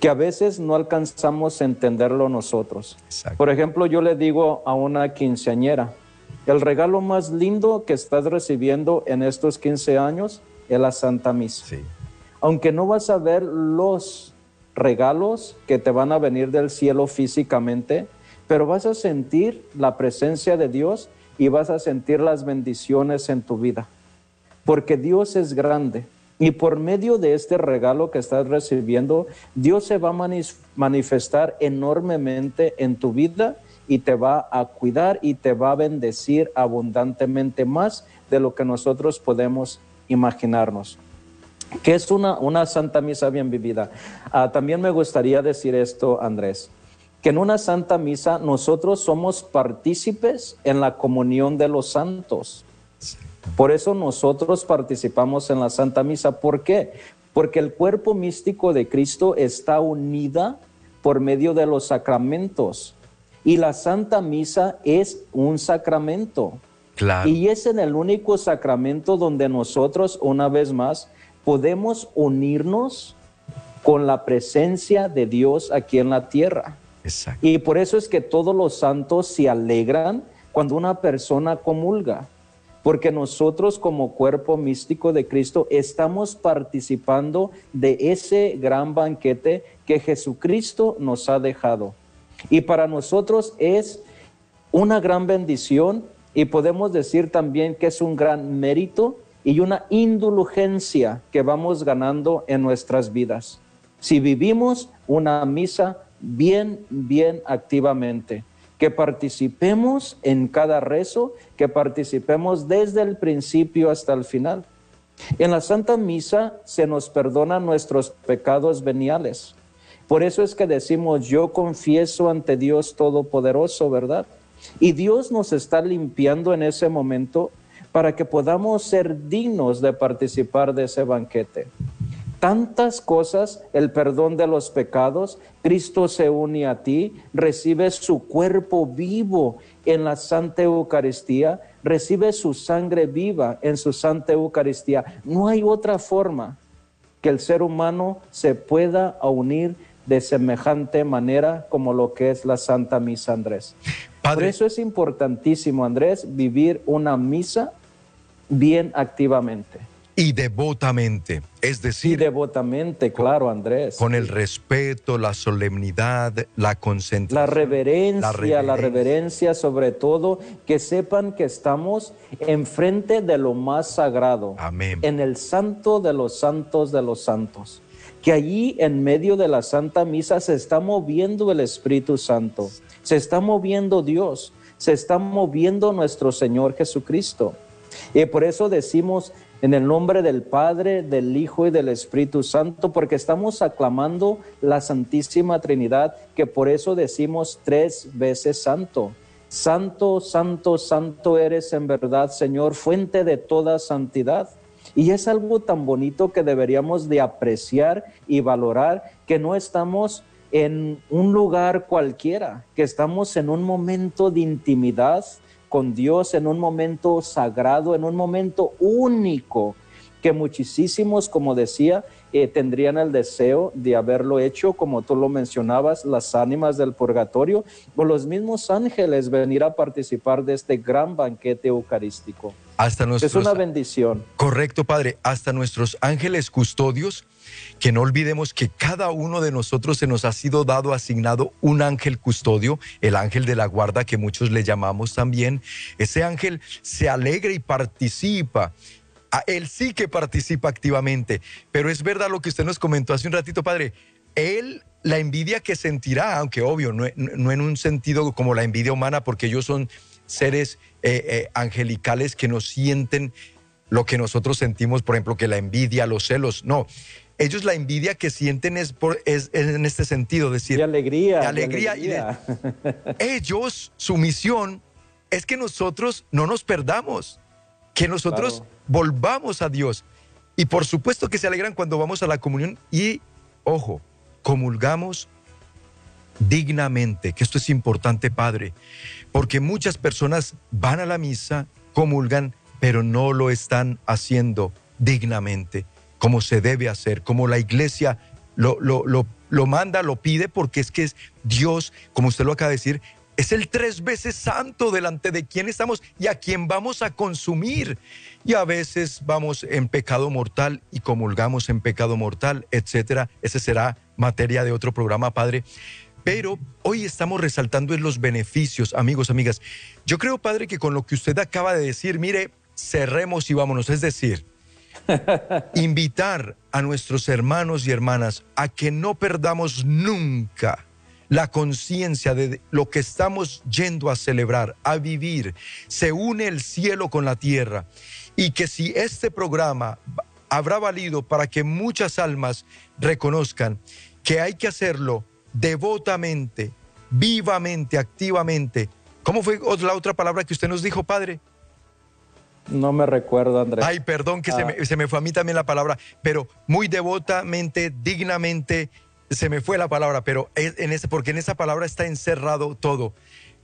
que a veces no alcanzamos a entenderlo nosotros. Por ejemplo, yo le digo a una quinceañera, el regalo más lindo que estás recibiendo en estos 15 años es la Santa Misa. Aunque no vas a ver los regalos que te van a venir del cielo físicamente, pero vas a sentir la presencia de Dios y vas a sentir las bendiciones en tu vida. Porque Dios es grande y por medio de este regalo que estás recibiendo, Dios se va a manifestar enormemente en tu vida y te va a cuidar y te va a bendecir abundantemente más de lo que nosotros podemos imaginarnos. Que es una, una santa misa bien vivida. Ah, también me gustaría decir esto, Andrés que en una santa misa nosotros somos partícipes en la comunión de los santos. Por eso nosotros participamos en la santa misa. ¿Por qué? Porque el cuerpo místico de Cristo está unida por medio de los sacramentos. Y la santa misa es un sacramento. Claro. Y es en el único sacramento donde nosotros, una vez más, podemos unirnos con la presencia de Dios aquí en la tierra. Y por eso es que todos los santos se alegran cuando una persona comulga, porque nosotros como cuerpo místico de Cristo estamos participando de ese gran banquete que Jesucristo nos ha dejado. Y para nosotros es una gran bendición y podemos decir también que es un gran mérito y una indulgencia que vamos ganando en nuestras vidas. Si vivimos una misa bien, bien activamente, que participemos en cada rezo, que participemos desde el principio hasta el final. En la Santa Misa se nos perdonan nuestros pecados veniales. Por eso es que decimos, yo confieso ante Dios Todopoderoso, ¿verdad? Y Dios nos está limpiando en ese momento para que podamos ser dignos de participar de ese banquete tantas cosas, el perdón de los pecados, Cristo se une a ti, recibe su cuerpo vivo en la Santa Eucaristía, recibe su sangre viva en su Santa Eucaristía. No hay otra forma que el ser humano se pueda unir de semejante manera como lo que es la Santa Misa, Andrés. Por eso es importantísimo, Andrés, vivir una misa bien activamente. Y devotamente, es decir... Y devotamente, claro, Andrés. Con el respeto, la solemnidad, la concentración. La reverencia, la reverencia, sobre todo, que sepan que estamos enfrente de lo más sagrado. Amén. En el santo de los santos de los santos. Que allí en medio de la Santa Misa se está moviendo el Espíritu Santo, se está moviendo Dios, se está moviendo nuestro Señor Jesucristo. Y por eso decimos en el nombre del Padre, del Hijo y del Espíritu Santo, porque estamos aclamando la Santísima Trinidad, que por eso decimos tres veces santo. Santo, santo, santo eres en verdad, Señor, fuente de toda santidad. Y es algo tan bonito que deberíamos de apreciar y valorar, que no estamos en un lugar cualquiera, que estamos en un momento de intimidad, con Dios en un momento sagrado, en un momento único, que muchísimos, como decía, eh, tendrían el deseo de haberlo hecho, como tú lo mencionabas, las ánimas del purgatorio, o los mismos ángeles venir a participar de este gran banquete eucarístico. Hasta es una bendición. Correcto, Padre. Hasta nuestros ángeles custodios que no olvidemos que cada uno de nosotros se nos ha sido dado, asignado un ángel custodio, el ángel de la guarda que muchos le llamamos también. Ese ángel se alegra y participa él sí que participa activamente. Pero es verdad lo que usted nos comentó hace un ratito, padre. Él, la envidia que sentirá, aunque obvio, no, en un sentido como la envidia humana, porque ellos son seres eh, eh, angelicales que nos sienten lo que nosotros sentimos, por ejemplo, que la envidia, los celos. No, ellos la envidia que sienten es, por, es, en este sentido, decir... De alegría. De alegría. Y ellos, su misión es que nosotros no nos perdamos, que nosotros volvamos a Dios. Y por supuesto que se alegran cuando vamos a la comunión y, ojo, comulgamos dignamente, que esto es importante, Padre, porque muchas personas van a la misa, comulgan, pero no lo están haciendo dignamente, como se debe hacer, como la iglesia lo, lo, lo, manda, lo pide, porque es que es Dios, como usted lo acaba de decir, es el tres veces santo delante de quien estamos y a quien vamos a consumir. Y a veces vamos en pecado mortal y comulgamos en pecado mortal, etcétera. Ese será materia de otro programa, Padre. Pero hoy estamos resaltando en los beneficios, amigos, amigas. Yo creo, Padre, que con lo que usted acaba de decir, mire, cerremos y vámonos. Es decir, invitar a nuestros hermanos y hermanas a que no perdamos nunca la conciencia de lo que estamos yendo a celebrar, a vivir. Se une el cielo con la tierra. Y que si este programa habrá valido para que muchas almas reconozcan que hay que hacerlo devotamente, vivamente, activamente. ¿Cómo fue la otra palabra que usted nos dijo, Padre? No me recuerdo, Andrés. Ay, perdón que se, me, se, me, fue a mí también la palabra, pero muy devotamente, dignamente, se me fue la palabra, pero en ese, porque en esa palabra está encerrado todo,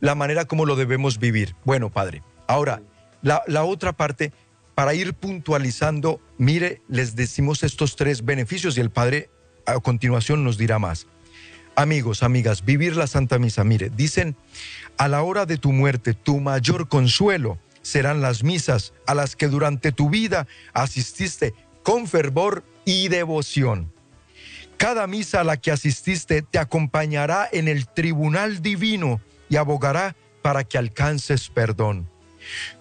la manera como lo debemos vivir. Bueno, Padre, ahora, la, la otra parte, para ir puntualizando, mire, les decimos estos tres beneficios y el Padre a continuación nos dirá más. Amigos, amigas, vivir la Santa Misa, mire, dicen, a la hora de tu muerte, tu mayor consuelo serán las misas a las que durante tu vida asististe con fervor y devoción. Cada misa a la que asististe te acompañará en el tribunal divino y abogará para que alcances perdón.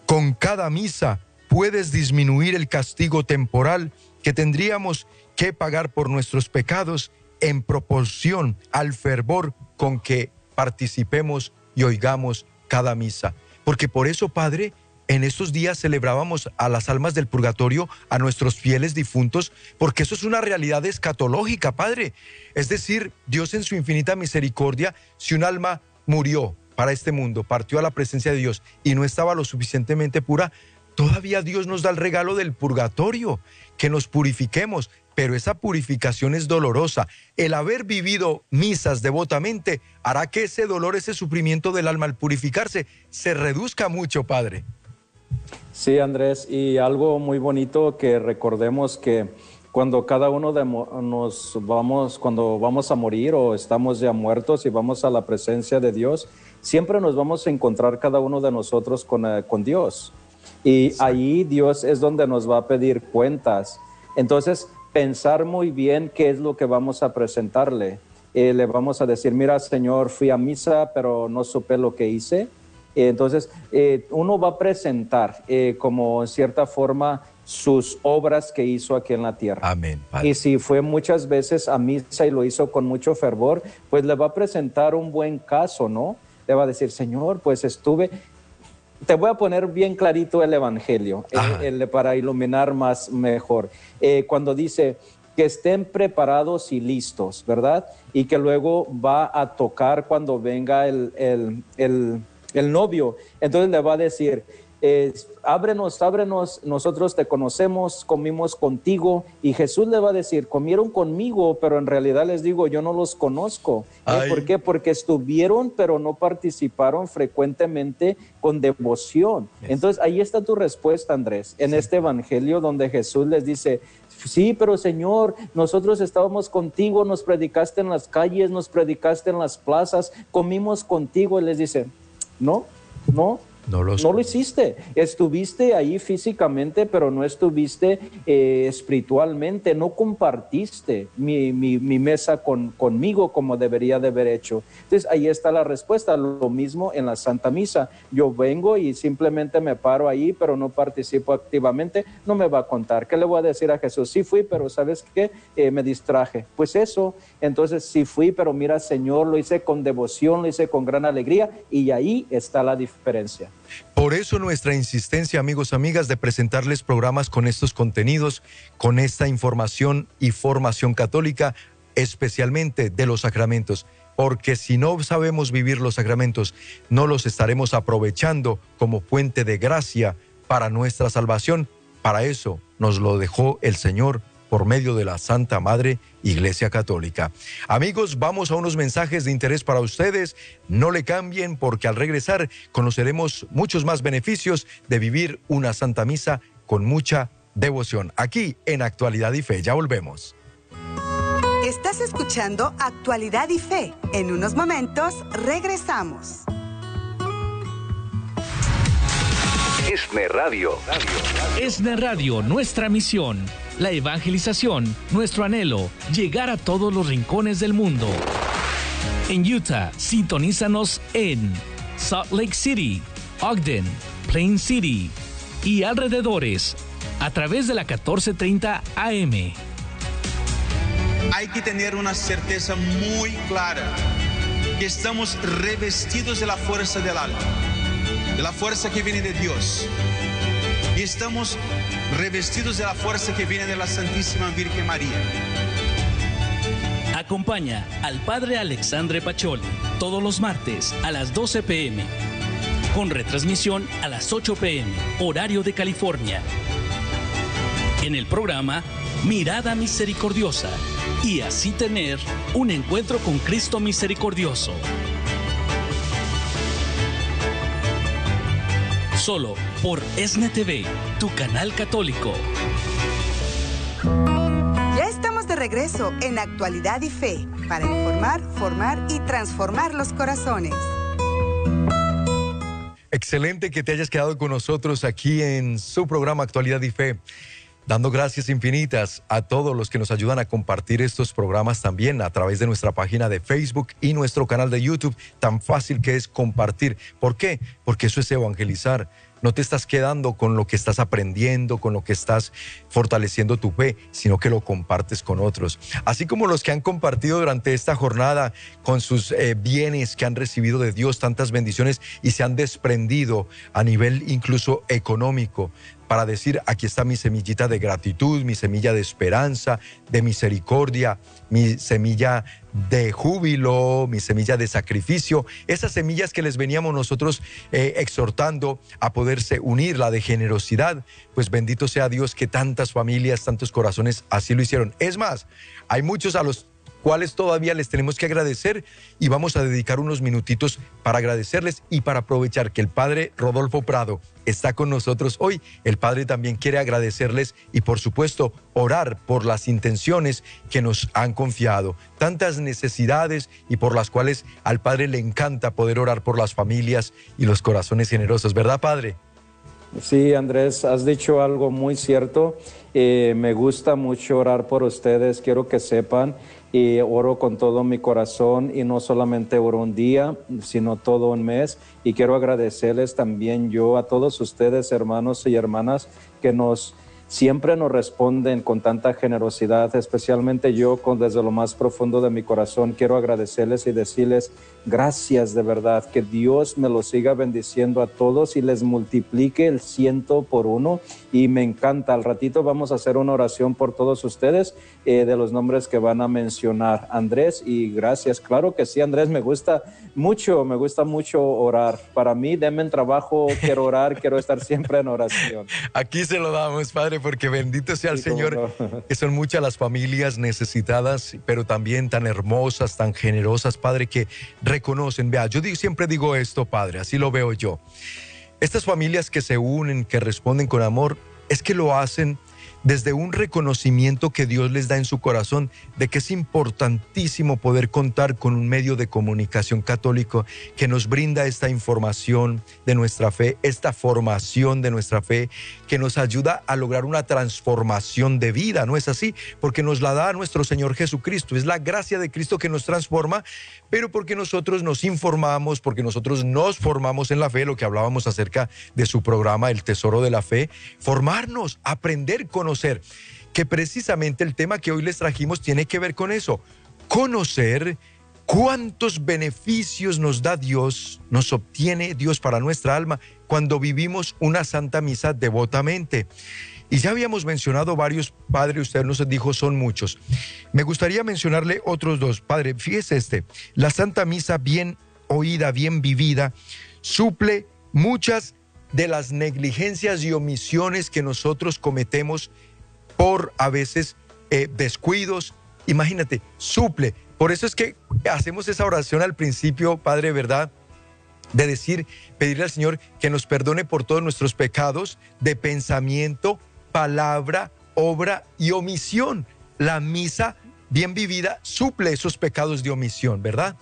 Con cada misa puedes disminuir el castigo temporal que tendríamos que pagar por nuestros pecados en proporción al fervor con que participemos y oigamos cada misa. Porque por eso, Padre, en estos días celebrábamos a las almas del purgatorio, a nuestros fieles difuntos, porque eso es una realidad escatológica, Padre. Es decir, Dios en su infinita misericordia, si un alma murió para este mundo, partió a la presencia de Dios y no estaba lo suficientemente pura, todavía Dios nos da el regalo del purgatorio, que nos purifiquemos, pero esa purificación es dolorosa. El haber vivido misas devotamente hará que ese dolor, ese sufrimiento del alma al purificarse, se reduzca mucho, Padre. Sí, Andrés, y algo muy bonito que recordemos que cuando cada uno de nos vamos, cuando vamos a morir o estamos ya muertos y vamos a la presencia de Dios, siempre nos vamos a encontrar cada uno de nosotros con, eh, con Dios. Y ahí Dios es donde nos va a pedir cuentas. Entonces, pensar muy bien qué es lo que vamos a presentarle. Eh, le vamos a decir, mira, Señor, fui a misa, pero no supe lo que hice entonces, eh, uno va a presentar eh, como en cierta forma sus obras que hizo aquí en la tierra. Amén. Y si fue muchas veces a misa y lo hizo con mucho fervor, pues le va a presentar un buen caso, ¿no? Le va a decir, Señor, pues estuve, te voy a poner bien clarito el Evangelio eh, para iluminar más mejor. cuando dice que estén preparados y listos, ¿verdad? Y que luego va a tocar cuando venga el, el el novio. Entonces le va a decir, ábrenos, ábrenos, nosotros te conocemos, comimos contigo. Y Jesús le va a decir, comieron conmigo, pero en realidad les digo, yo no los conozco. ¿Por qué? Porque estuvieron, pero no participaron frecuentemente con devoción. Entonces ahí está tu respuesta, Andrés, en este Evangelio donde Jesús les dice, Sí, pero Señor, nosotros estábamos contigo, nos predicaste en las calles, nos predicaste en las plazas, comimos contigo. Y les dice, no, no, No, lo hiciste. Estuviste ahí físicamente, pero no estuviste eh, espiritualmente. No compartiste mi, mesa con, conmigo como debería de haber hecho. Entonces ahí está la respuesta. Lo mismo en la Santa Misa. Yo vengo y simplemente me paro ahí, pero no participo activamente. No me va a contar. ¿Qué le voy a decir a Jesús? Sí fui, pero ¿sabes qué? Eh, me distraje. Pues eso. Entonces sí fui, pero mira, Señor, lo hice con devoción, lo hice con gran alegría y ahí está la diferencia. Por eso nuestra insistencia, amigos, amigas, de presentarles programas con estos contenidos, con esta información y formación católica, especialmente de los sacramentos. Porque si no sabemos vivir los sacramentos, no los estaremos aprovechando como fuente de gracia para nuestra salvación. Para eso nos lo dejó el Señor por medio de la Santa Madre Iglesia Católica. Amigos, vamos a unos mensajes de interés para ustedes. No le cambien porque al regresar conoceremos muchos más beneficios de vivir una Santa Misa con mucha devoción. Aquí en Actualidad y Fe. Ya volvemos. Estás escuchando Actualidad y Fe. En unos momentos regresamos. ESNE Radio. ESNE Radio, nuestra misión la evangelización, nuestro anhelo, llegar a todos los rincones del mundo. En Utah, sintonízanos en Salt Lake City, Ogden, Plain City y alrededores a través de la 1430 AM. Hay que tener una certeza muy clara que estamos revestidos de la fuerza del alma, de la fuerza que viene de Dios. Y estamos revestidos de la fuerza que viene de la Santísima Virgen María. Acompaña al Padre Alexandre Pacholi todos los martes a las 12 pm, con retransmisión a las 8 pm, horario de California. En el programa Mirada Misericordiosa y así tener un encuentro con Cristo Misericordioso. Solo por ESNE TV, tu canal católico. Ya estamos de regreso en Actualidad y Fe para informar, formar y transformar los corazones. Excelente que te hayas quedado con nosotros aquí en su programa Actualidad y Fe. Dando gracias infinitas a todos los que nos ayudan a compartir estos programas también a través de nuestra página de Facebook y nuestro canal de YouTube, tan fácil que es compartir. ¿Por qué? Porque eso es evangelizar. No te estás quedando con lo que estás aprendiendo, con lo que estás fortaleciendo tu fe, sino que lo compartes con otros. Así como los que han compartido durante esta jornada con sus eh, bienes que han recibido de Dios, tantas bendiciones y se han desprendido a nivel incluso económico para decir, aquí está mi semillita de gratitud, mi semilla de esperanza, de misericordia, mi semilla de júbilo, mi semilla de sacrificio, esas semillas que les veníamos nosotros eh, exhortando a poderse unir, la de generosidad, pues bendito sea Dios que tantas familias, tantos corazones así lo hicieron. Es más, hay muchos a los cuales todavía les tenemos que agradecer y vamos a dedicar unos minutitos para agradecerles y para aprovechar que el Padre Rodolfo Prado está con nosotros hoy. El Padre también quiere agradecerles y por supuesto orar por las intenciones que nos han confiado, tantas necesidades y por las cuales al Padre le encanta poder orar por las familias y los corazones generosos, ¿verdad Padre? Sí, Andrés, has dicho algo muy cierto. Eh, me gusta mucho orar por ustedes. Quiero que sepan y oro con todo mi corazón y no solamente oro un día, sino todo un mes. Y quiero agradecerles también yo a todos ustedes, hermanos y hermanas, que nos siempre nos responden con tanta generosidad, especialmente yo con desde lo más profundo de mi corazón quiero agradecerles y decirles gracias de verdad, que Dios me lo siga bendiciendo a todos y les multiplique el ciento por uno. Y me encanta, al ratito vamos a hacer una oración por todos ustedes eh, de los nombres que van a mencionar Andrés y gracias, claro que sí Andrés, me gusta mucho, me gusta mucho orar, para mí denme en trabajo, quiero orar, quiero estar siempre en oración. Aquí se lo damos, Padre porque bendito sea el Señor, que son muchas las familias necesitadas, pero también tan hermosas, tan generosas, Padre, que reconocen. Vea, yo siempre digo esto, Padre, así lo veo yo. Estas familias que se unen, que responden con amor, es que lo hacen desde un reconocimiento que Dios les da en su corazón de que es importantísimo poder contar con un medio de comunicación católico que nos brinda esta información de nuestra fe, esta formación de nuestra fe, que nos ayuda a lograr una transformación de vida, ¿no es así? Porque nos la da nuestro Señor Jesucristo, es la gracia de Cristo que nos transforma, pero porque nosotros nos informamos, porque nosotros nos formamos en la fe, lo que hablábamos acerca de su programa El Tesoro de la Fe, formarnos, aprender, conocer que precisamente el tema que hoy les trajimos tiene que ver con eso, conocer cuántos beneficios nos da Dios, nos obtiene Dios para nuestra alma cuando vivimos una santa misa devotamente. Y ya habíamos mencionado varios, padre, usted nos dijo son muchos. Me gustaría mencionarle otros dos. Padre, fíjese este, la santa misa bien oída, bien vivida, suple muchas de las negligencias y omisiones que nosotros cometemos por a veces eh, descuidos. Imagínate, suple. Por eso es que hacemos esa oración al principio, Padre, ¿verdad? De decir, pedirle al Señor que nos perdone por todos nuestros pecados de pensamiento, palabra, obra y omisión. La misa bien vivida suple esos pecados de omisión, ¿verdad?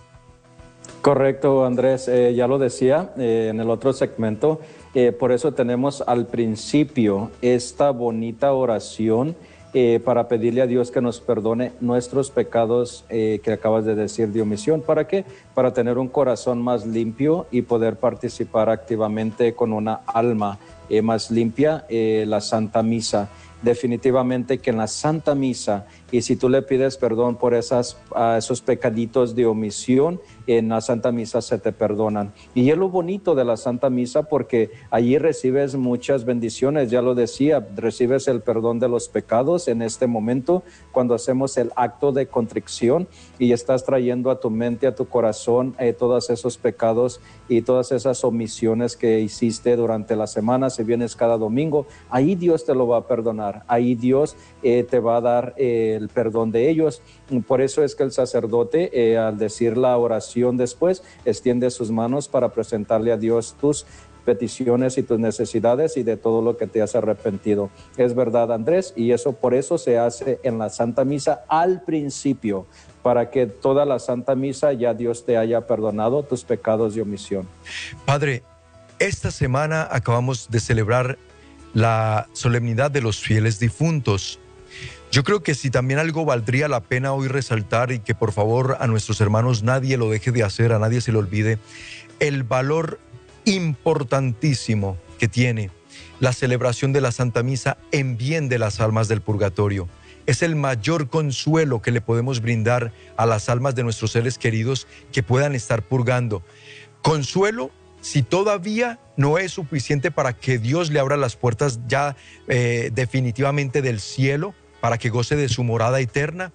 Correcto, Andrés. Eh, ya lo decía eh, en el otro segmento. Eh, por eso tenemos al principio esta bonita oración eh, para pedirle a Dios que nos perdone nuestros pecados eh, que acabas de decir de omisión. ¿Para qué? Para tener un corazón más limpio y poder participar activamente con una alma más limpia, la Santa Misa definitivamente que en la Santa Misa, y si tú le pides perdón por esas, esos pecaditos de omisión, en la Santa Misa se te perdonan. Y es lo bonito de la Santa Misa porque allí recibes muchas bendiciones, ya lo decía, recibes el perdón de los pecados en este momento cuando hacemos el acto de contrición y estás trayendo a tu mente, a tu corazón, eh, todos esos pecados y todas esas omisiones que hiciste durante la semana, si vienes cada domingo, ahí Dios te lo va a perdonar, ahí Dios eh, te va a dar eh, el perdón de ellos. Por eso es que el sacerdote, al decir la oración, después, extiende sus manos para presentarle a Dios tus peticiones y tus necesidades y de todo lo que te has arrepentido. Es verdad, Andrés, y eso por eso se hace en la Santa Misa al principio, para que toda la Santa Misa ya Dios te haya perdonado tus pecados de omisión. Padre, esta semana acabamos de celebrar la solemnidad de los fieles difuntos. Yo creo que si también algo valdría la pena hoy resaltar y que por favor a nuestros hermanos nadie lo deje de hacer, a nadie se le olvide, el valor importantísimo que tiene la celebración de la Santa Misa en bien de las almas del purgatorio. Es el mayor consuelo que le podemos brindar a las almas de nuestros seres queridos que puedan estar purgando. Consuelo si todavía no es suficiente para que Dios le abra las puertas ya eh, definitivamente del cielo para que goce de su morada eterna.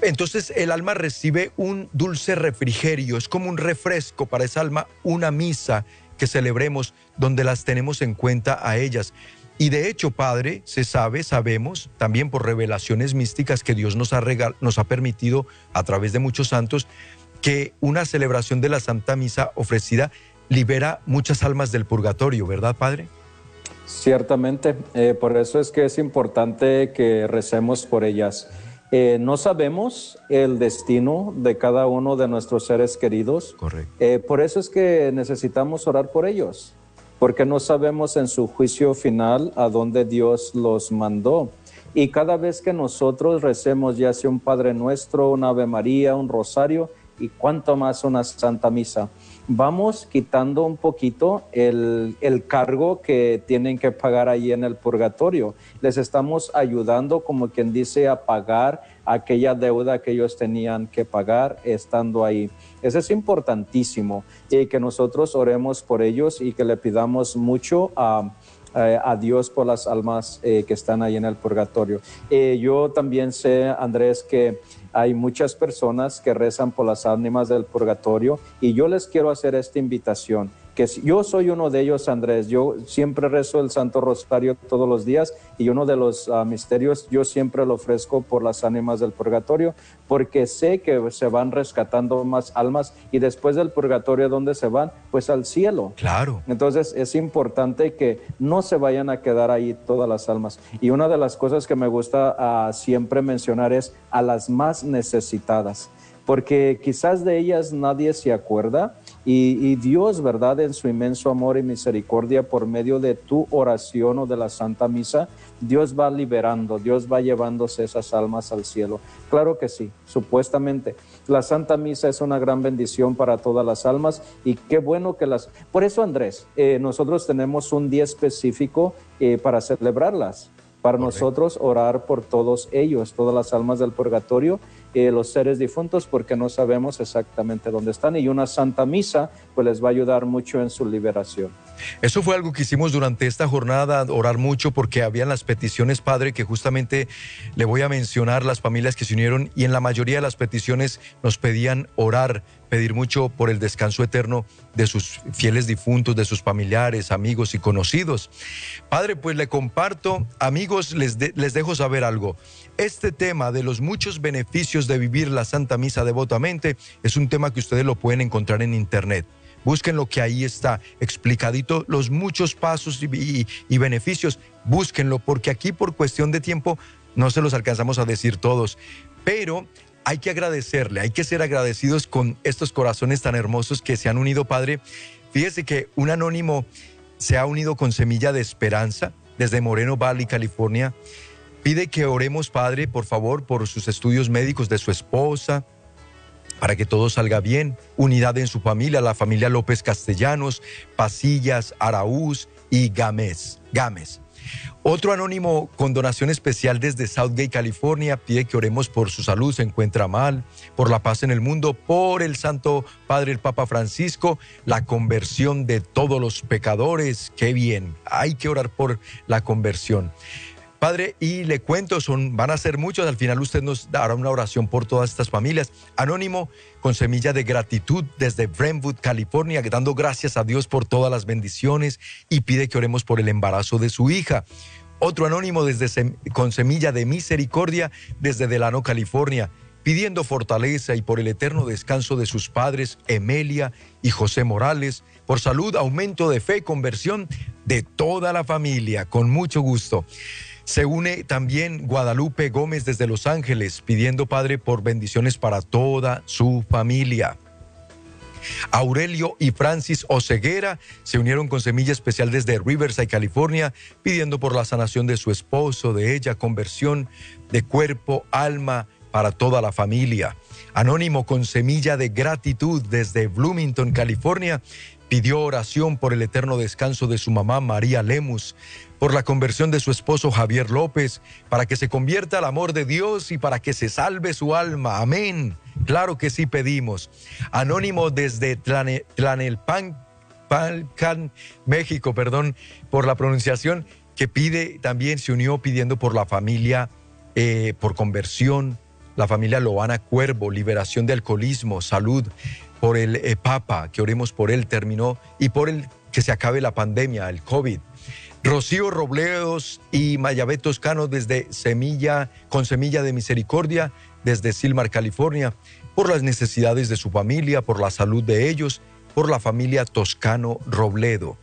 Entonces el alma recibe un dulce refrigerio, es como un refresco para esa alma, una misa que celebremos donde las tenemos en cuenta a ellas. Y de hecho, Padre, se sabe, sabemos, también por revelaciones místicas que Dios nos ha, nos ha permitido a través de muchos santos, que una celebración de la Santa Misa ofrecida libera muchas almas del purgatorio, ¿verdad, Padre? Ciertamente, eh, por eso es que es importante que recemos por ellas. Eh, no sabemos el destino de cada uno de nuestros seres queridos. Correcto. Eh, por eso es que necesitamos orar por ellos, porque no sabemos en su juicio final a dónde Dios los mandó. Y cada vez que nosotros recemos, ya sea un Padre Nuestro, un Ave María, un Rosario, y cuanto más una Santa Misa, vamos quitando un poquito el, cargo que tienen que pagar ahí en el purgatorio. Les estamos ayudando, como quien dice, a pagar aquella deuda que ellos tenían que pagar estando ahí. Eso es importantísimo y que nosotros oremos por ellos y que le pidamos mucho a, Dios por las almas eh, que están ahí en el purgatorio. Eh, yo también sé, Andrés, que hay muchas personas que rezan por las ánimas del purgatorio y yo les quiero hacer esta invitación. Que yo soy uno de ellos, Andrés. Yo siempre rezo el Santo Rosario todos los días y uno de los ah, misterios yo siempre lo ofrezco por las ánimas del purgatorio, porque sé que se van rescatando más almas y después del purgatorio, ¿dónde se van? Pues al cielo. Claro. Entonces es importante que no se vayan a quedar ahí todas las almas. Y una de las cosas que me gusta ah, siempre mencionar es a las más necesitadas, porque quizás de ellas nadie se acuerda y, Dios, ¿verdad? En su inmenso amor y misericordia, por medio de tu oración o de la Santa Misa, Dios va liberando, Dios va llevándose esas almas al cielo. Claro que sí, supuestamente. La Santa Misa es una gran bendición para todas las almas y qué bueno que las... Por eso, Andrés, eh, nosotros tenemos un día específico eh, para celebrarlas, para nosotros orar por todos ellos, todas las almas del purgatorio eh, los seres difuntos porque no sabemos exactamente dónde están. Y una santa misa pues les va a ayudar mucho en su liberación. Eso fue algo que hicimos durante esta jornada, orar mucho porque habían las peticiones, Padre, que justamente le voy a mencionar las familias que se unieron y en la mayoría de las peticiones nos pedían orar pedir mucho por el descanso eterno de sus fieles difuntos, de sus familiares, amigos y conocidos. Padre, pues le comparto, amigos, les, les dejo saber algo. Este tema de los muchos beneficios de vivir la Santa Misa devotamente es un tema que ustedes lo pueden encontrar en Internet. Busquen lo que ahí está explicadito, los muchos pasos y, y, beneficios. Búsquenlo, porque aquí por cuestión de tiempo no se los alcanzamos a decir todos. Pero hay que agradecerle, hay que ser agradecidos con estos corazones tan hermosos que se han unido, Padre. Fíjese que un anónimo se ha unido con Semilla de Esperanza desde Moreno Valley, California. Pide que oremos, Padre, por favor, por sus estudios médicos de su esposa, para que todo salga bien. Unidad en su familia, la familia López Castellanos, Pasillas, Araúz y Gámez. Gámez. Otro anónimo con donación especial desde Southgate, California, pide que oremos por su salud, se encuentra mal, por la paz en el mundo, por el Santo Padre el Papa Francisco, la conversión de todos los pecadores. Qué bien, hay que orar por la conversión. Padre, y le cuento, son, van a ser muchos, al final usted nos dará una oración por todas estas familias. Anónimo con semilla de gratitud desde Brentwood, California, dando gracias a Dios por todas las bendiciones y pide que oremos por el embarazo de su hija. Otro anónimo desde, con semilla de misericordia desde Delano, California, pidiendo fortaleza y por el eterno descanso de sus padres, Emelia y José Morales, por salud, aumento de fe, conversión de toda la familia, con mucho gusto. Se une también Guadalupe Gómez desde Los Ángeles, pidiendo, Padre, por bendiciones para toda su familia. Aurelio y Francis Oceguera se unieron con Semilla Especial desde Riverside, California, pidiendo por la sanación de su esposo, de ella, conversión de cuerpo, alma para toda la familia. Anónimo con Semilla de Gratitud desde Bloomington, California, pidió oración por el eterno descanso de su mamá María Lemus, por la conversión de su esposo Javier López, para que se convierta al amor de Dios y para que se salve su alma. Amén. Claro que sí pedimos. Anónimo desde Tlanelpan, México, perdón por la pronunciación, que pide, también se unió pidiendo por la familia, eh, por conversión, la familia Loana Cuervo, liberación de alcoholismo, salud, por el eh, Papa, que oremos por él, terminó, y por el que se acabe la pandemia, el COVID. Rocío Robledos y Mayabé Toscano desde Semilla, con Semilla de Misericordia, desde Silmar, California, por las necesidades de su familia, por la salud de ellos, por la familia Toscano Robledo.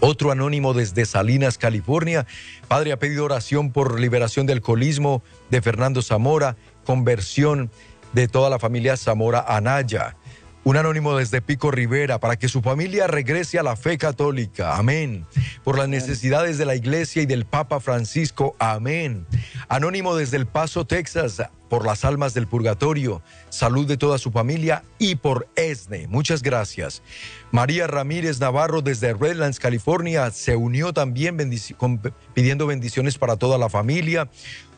Otro anónimo desde Salinas, California. Padre ha pedido oración por liberación del alcoholismo de Fernando Zamora, conversión de toda la familia Zamora Anaya. Un anónimo desde Pico Rivera para que su familia regrese a la fe católica. Amén. Por las necesidades de la iglesia y del Papa Francisco. Amén. Anónimo desde El Paso, Texas por las almas del purgatorio, salud de toda su familia y por ESNE. Muchas gracias. María Ramírez Navarro desde Redlands, California, se unió también pidiendo bendiciones para toda la familia.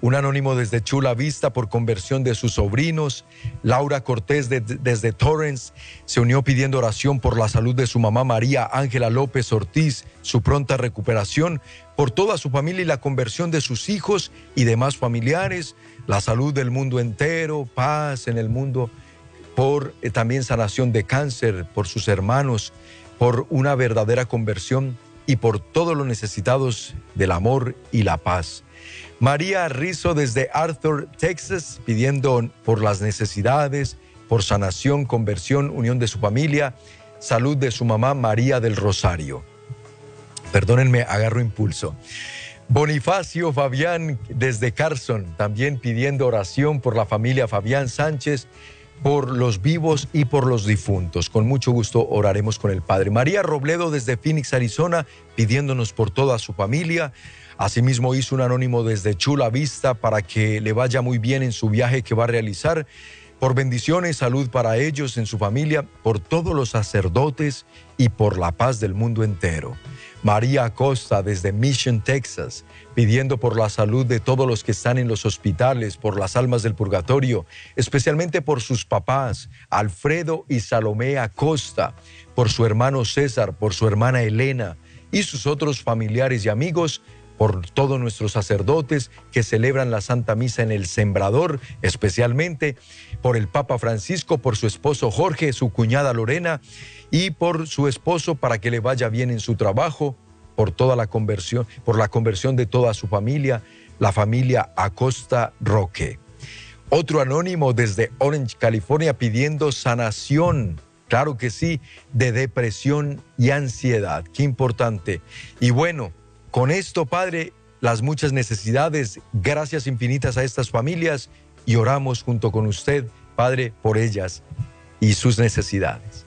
Un anónimo desde Chula Vista por conversión de sus sobrinos. Laura Cortés desde Torrance se unió pidiendo oración por la salud de su mamá María Ángela López Ortiz, su pronta recuperación, por toda su familia y la conversión de sus hijos y demás familiares la salud del mundo entero, paz en el mundo, por eh, también sanación de cáncer, por sus hermanos, por una verdadera conversión y por todos los necesitados del amor y la paz. María Rizzo desde Arthur, Texas, pidiendo por las necesidades, por sanación, conversión, unión de su familia, salud de su mamá María del Rosario. Perdónenme, agarro impulso. Bonifacio Fabián desde Carson, también pidiendo oración por la familia Fabián Sánchez, por los vivos y por los difuntos. Con mucho gusto oraremos con el Padre. María Robledo desde Phoenix, Arizona, pidiéndonos por toda su familia. Asimismo hizo un anónimo desde Chula Vista para que le vaya muy bien en su viaje que va a realizar. Por bendiciones, salud para ellos, en su familia, por todos los sacerdotes y por la paz del mundo entero. María Acosta desde Mission, Texas, pidiendo por la salud de todos los que están en los hospitales, por las almas del purgatorio, especialmente por sus papás, Alfredo y Salomé Acosta, por su hermano César, por su hermana Elena y sus otros familiares y amigos, por todos nuestros sacerdotes que celebran la Santa Misa en el Sembrador, especialmente por el Papa Francisco, por su esposo Jorge, su cuñada Lorena y por su esposo para que le vaya bien en su trabajo, por toda la conversión, por la conversión de toda su familia, la familia Acosta Roque. Otro anónimo desde Orange, California, pidiendo sanación, claro que sí, de depresión y ansiedad. Qué importante. Y bueno, con esto, Padre, las muchas necesidades, gracias infinitas a estas familias y oramos junto con usted, Padre, por ellas y sus necesidades.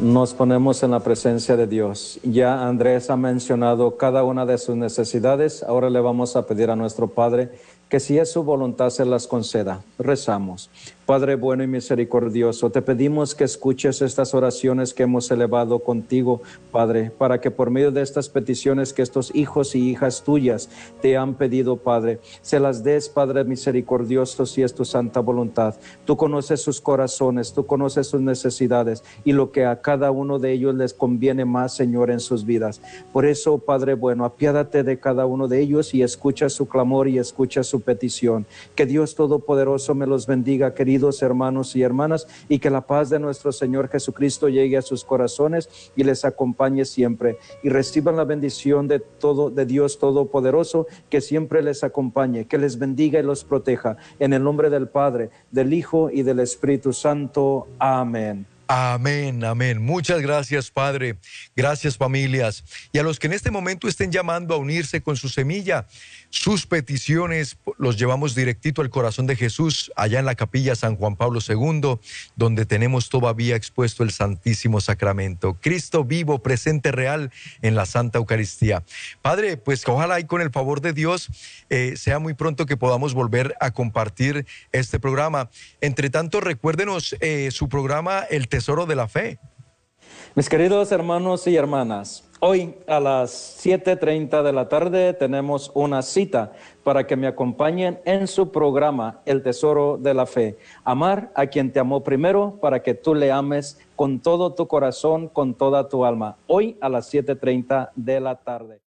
Nos ponemos en la presencia de Dios. Ya Andrés ha mencionado cada una de sus necesidades. Ahora le vamos a pedir a nuestro Padre que si es su voluntad se las conceda. Rezamos. Padre bueno y misericordioso, te pedimos que escuches estas oraciones que hemos elevado contigo, Padre, para que por medio de estas peticiones que estos hijos y hijas tuyas te han pedido, Padre, se las des, Padre misericordioso, si es tu santa voluntad. Tú conoces sus corazones, tú conoces sus necesidades y lo que a cada uno de ellos les conviene más, Señor, en sus vidas. Por eso, Padre bueno, apiádate de cada uno de ellos y escucha su clamor y escucha su petición. Que Dios Todopoderoso me los bendiga, querido hermanos y hermanas, y que la paz de nuestro Señor Jesucristo llegue a sus corazones y les acompañe siempre. Y reciban la bendición de todo, de Dios Todopoderoso, que siempre les acompañe, que les bendiga y los proteja. En el nombre del Padre, del Hijo y del Espíritu Santo. Amén. Amén, amén. Muchas gracias, Padre. Gracias, familias. Y a los que en este momento estén llamando a unirse con su semilla, sus peticiones los llevamos directito al corazón de Jesús, allá en la capilla San Juan Pablo II, donde tenemos todavía expuesto el Santísimo Sacramento. Cristo vivo, presente real en la Santa Eucaristía. Padre, pues ojalá y con el favor de Dios eh, sea muy pronto que podamos volver a compartir este programa. Entre tanto, recuérdenos eh, su programa El Tesoro de la Fe. Mis queridos hermanos y hermanas, Hoy a las 7.30 de la tarde tenemos una cita para que me acompañen en su programa El Tesoro de la Fe. Amar a quien te amó primero para que tú le ames con todo tu corazón, con toda tu alma. Hoy a las 7.30 de la tarde.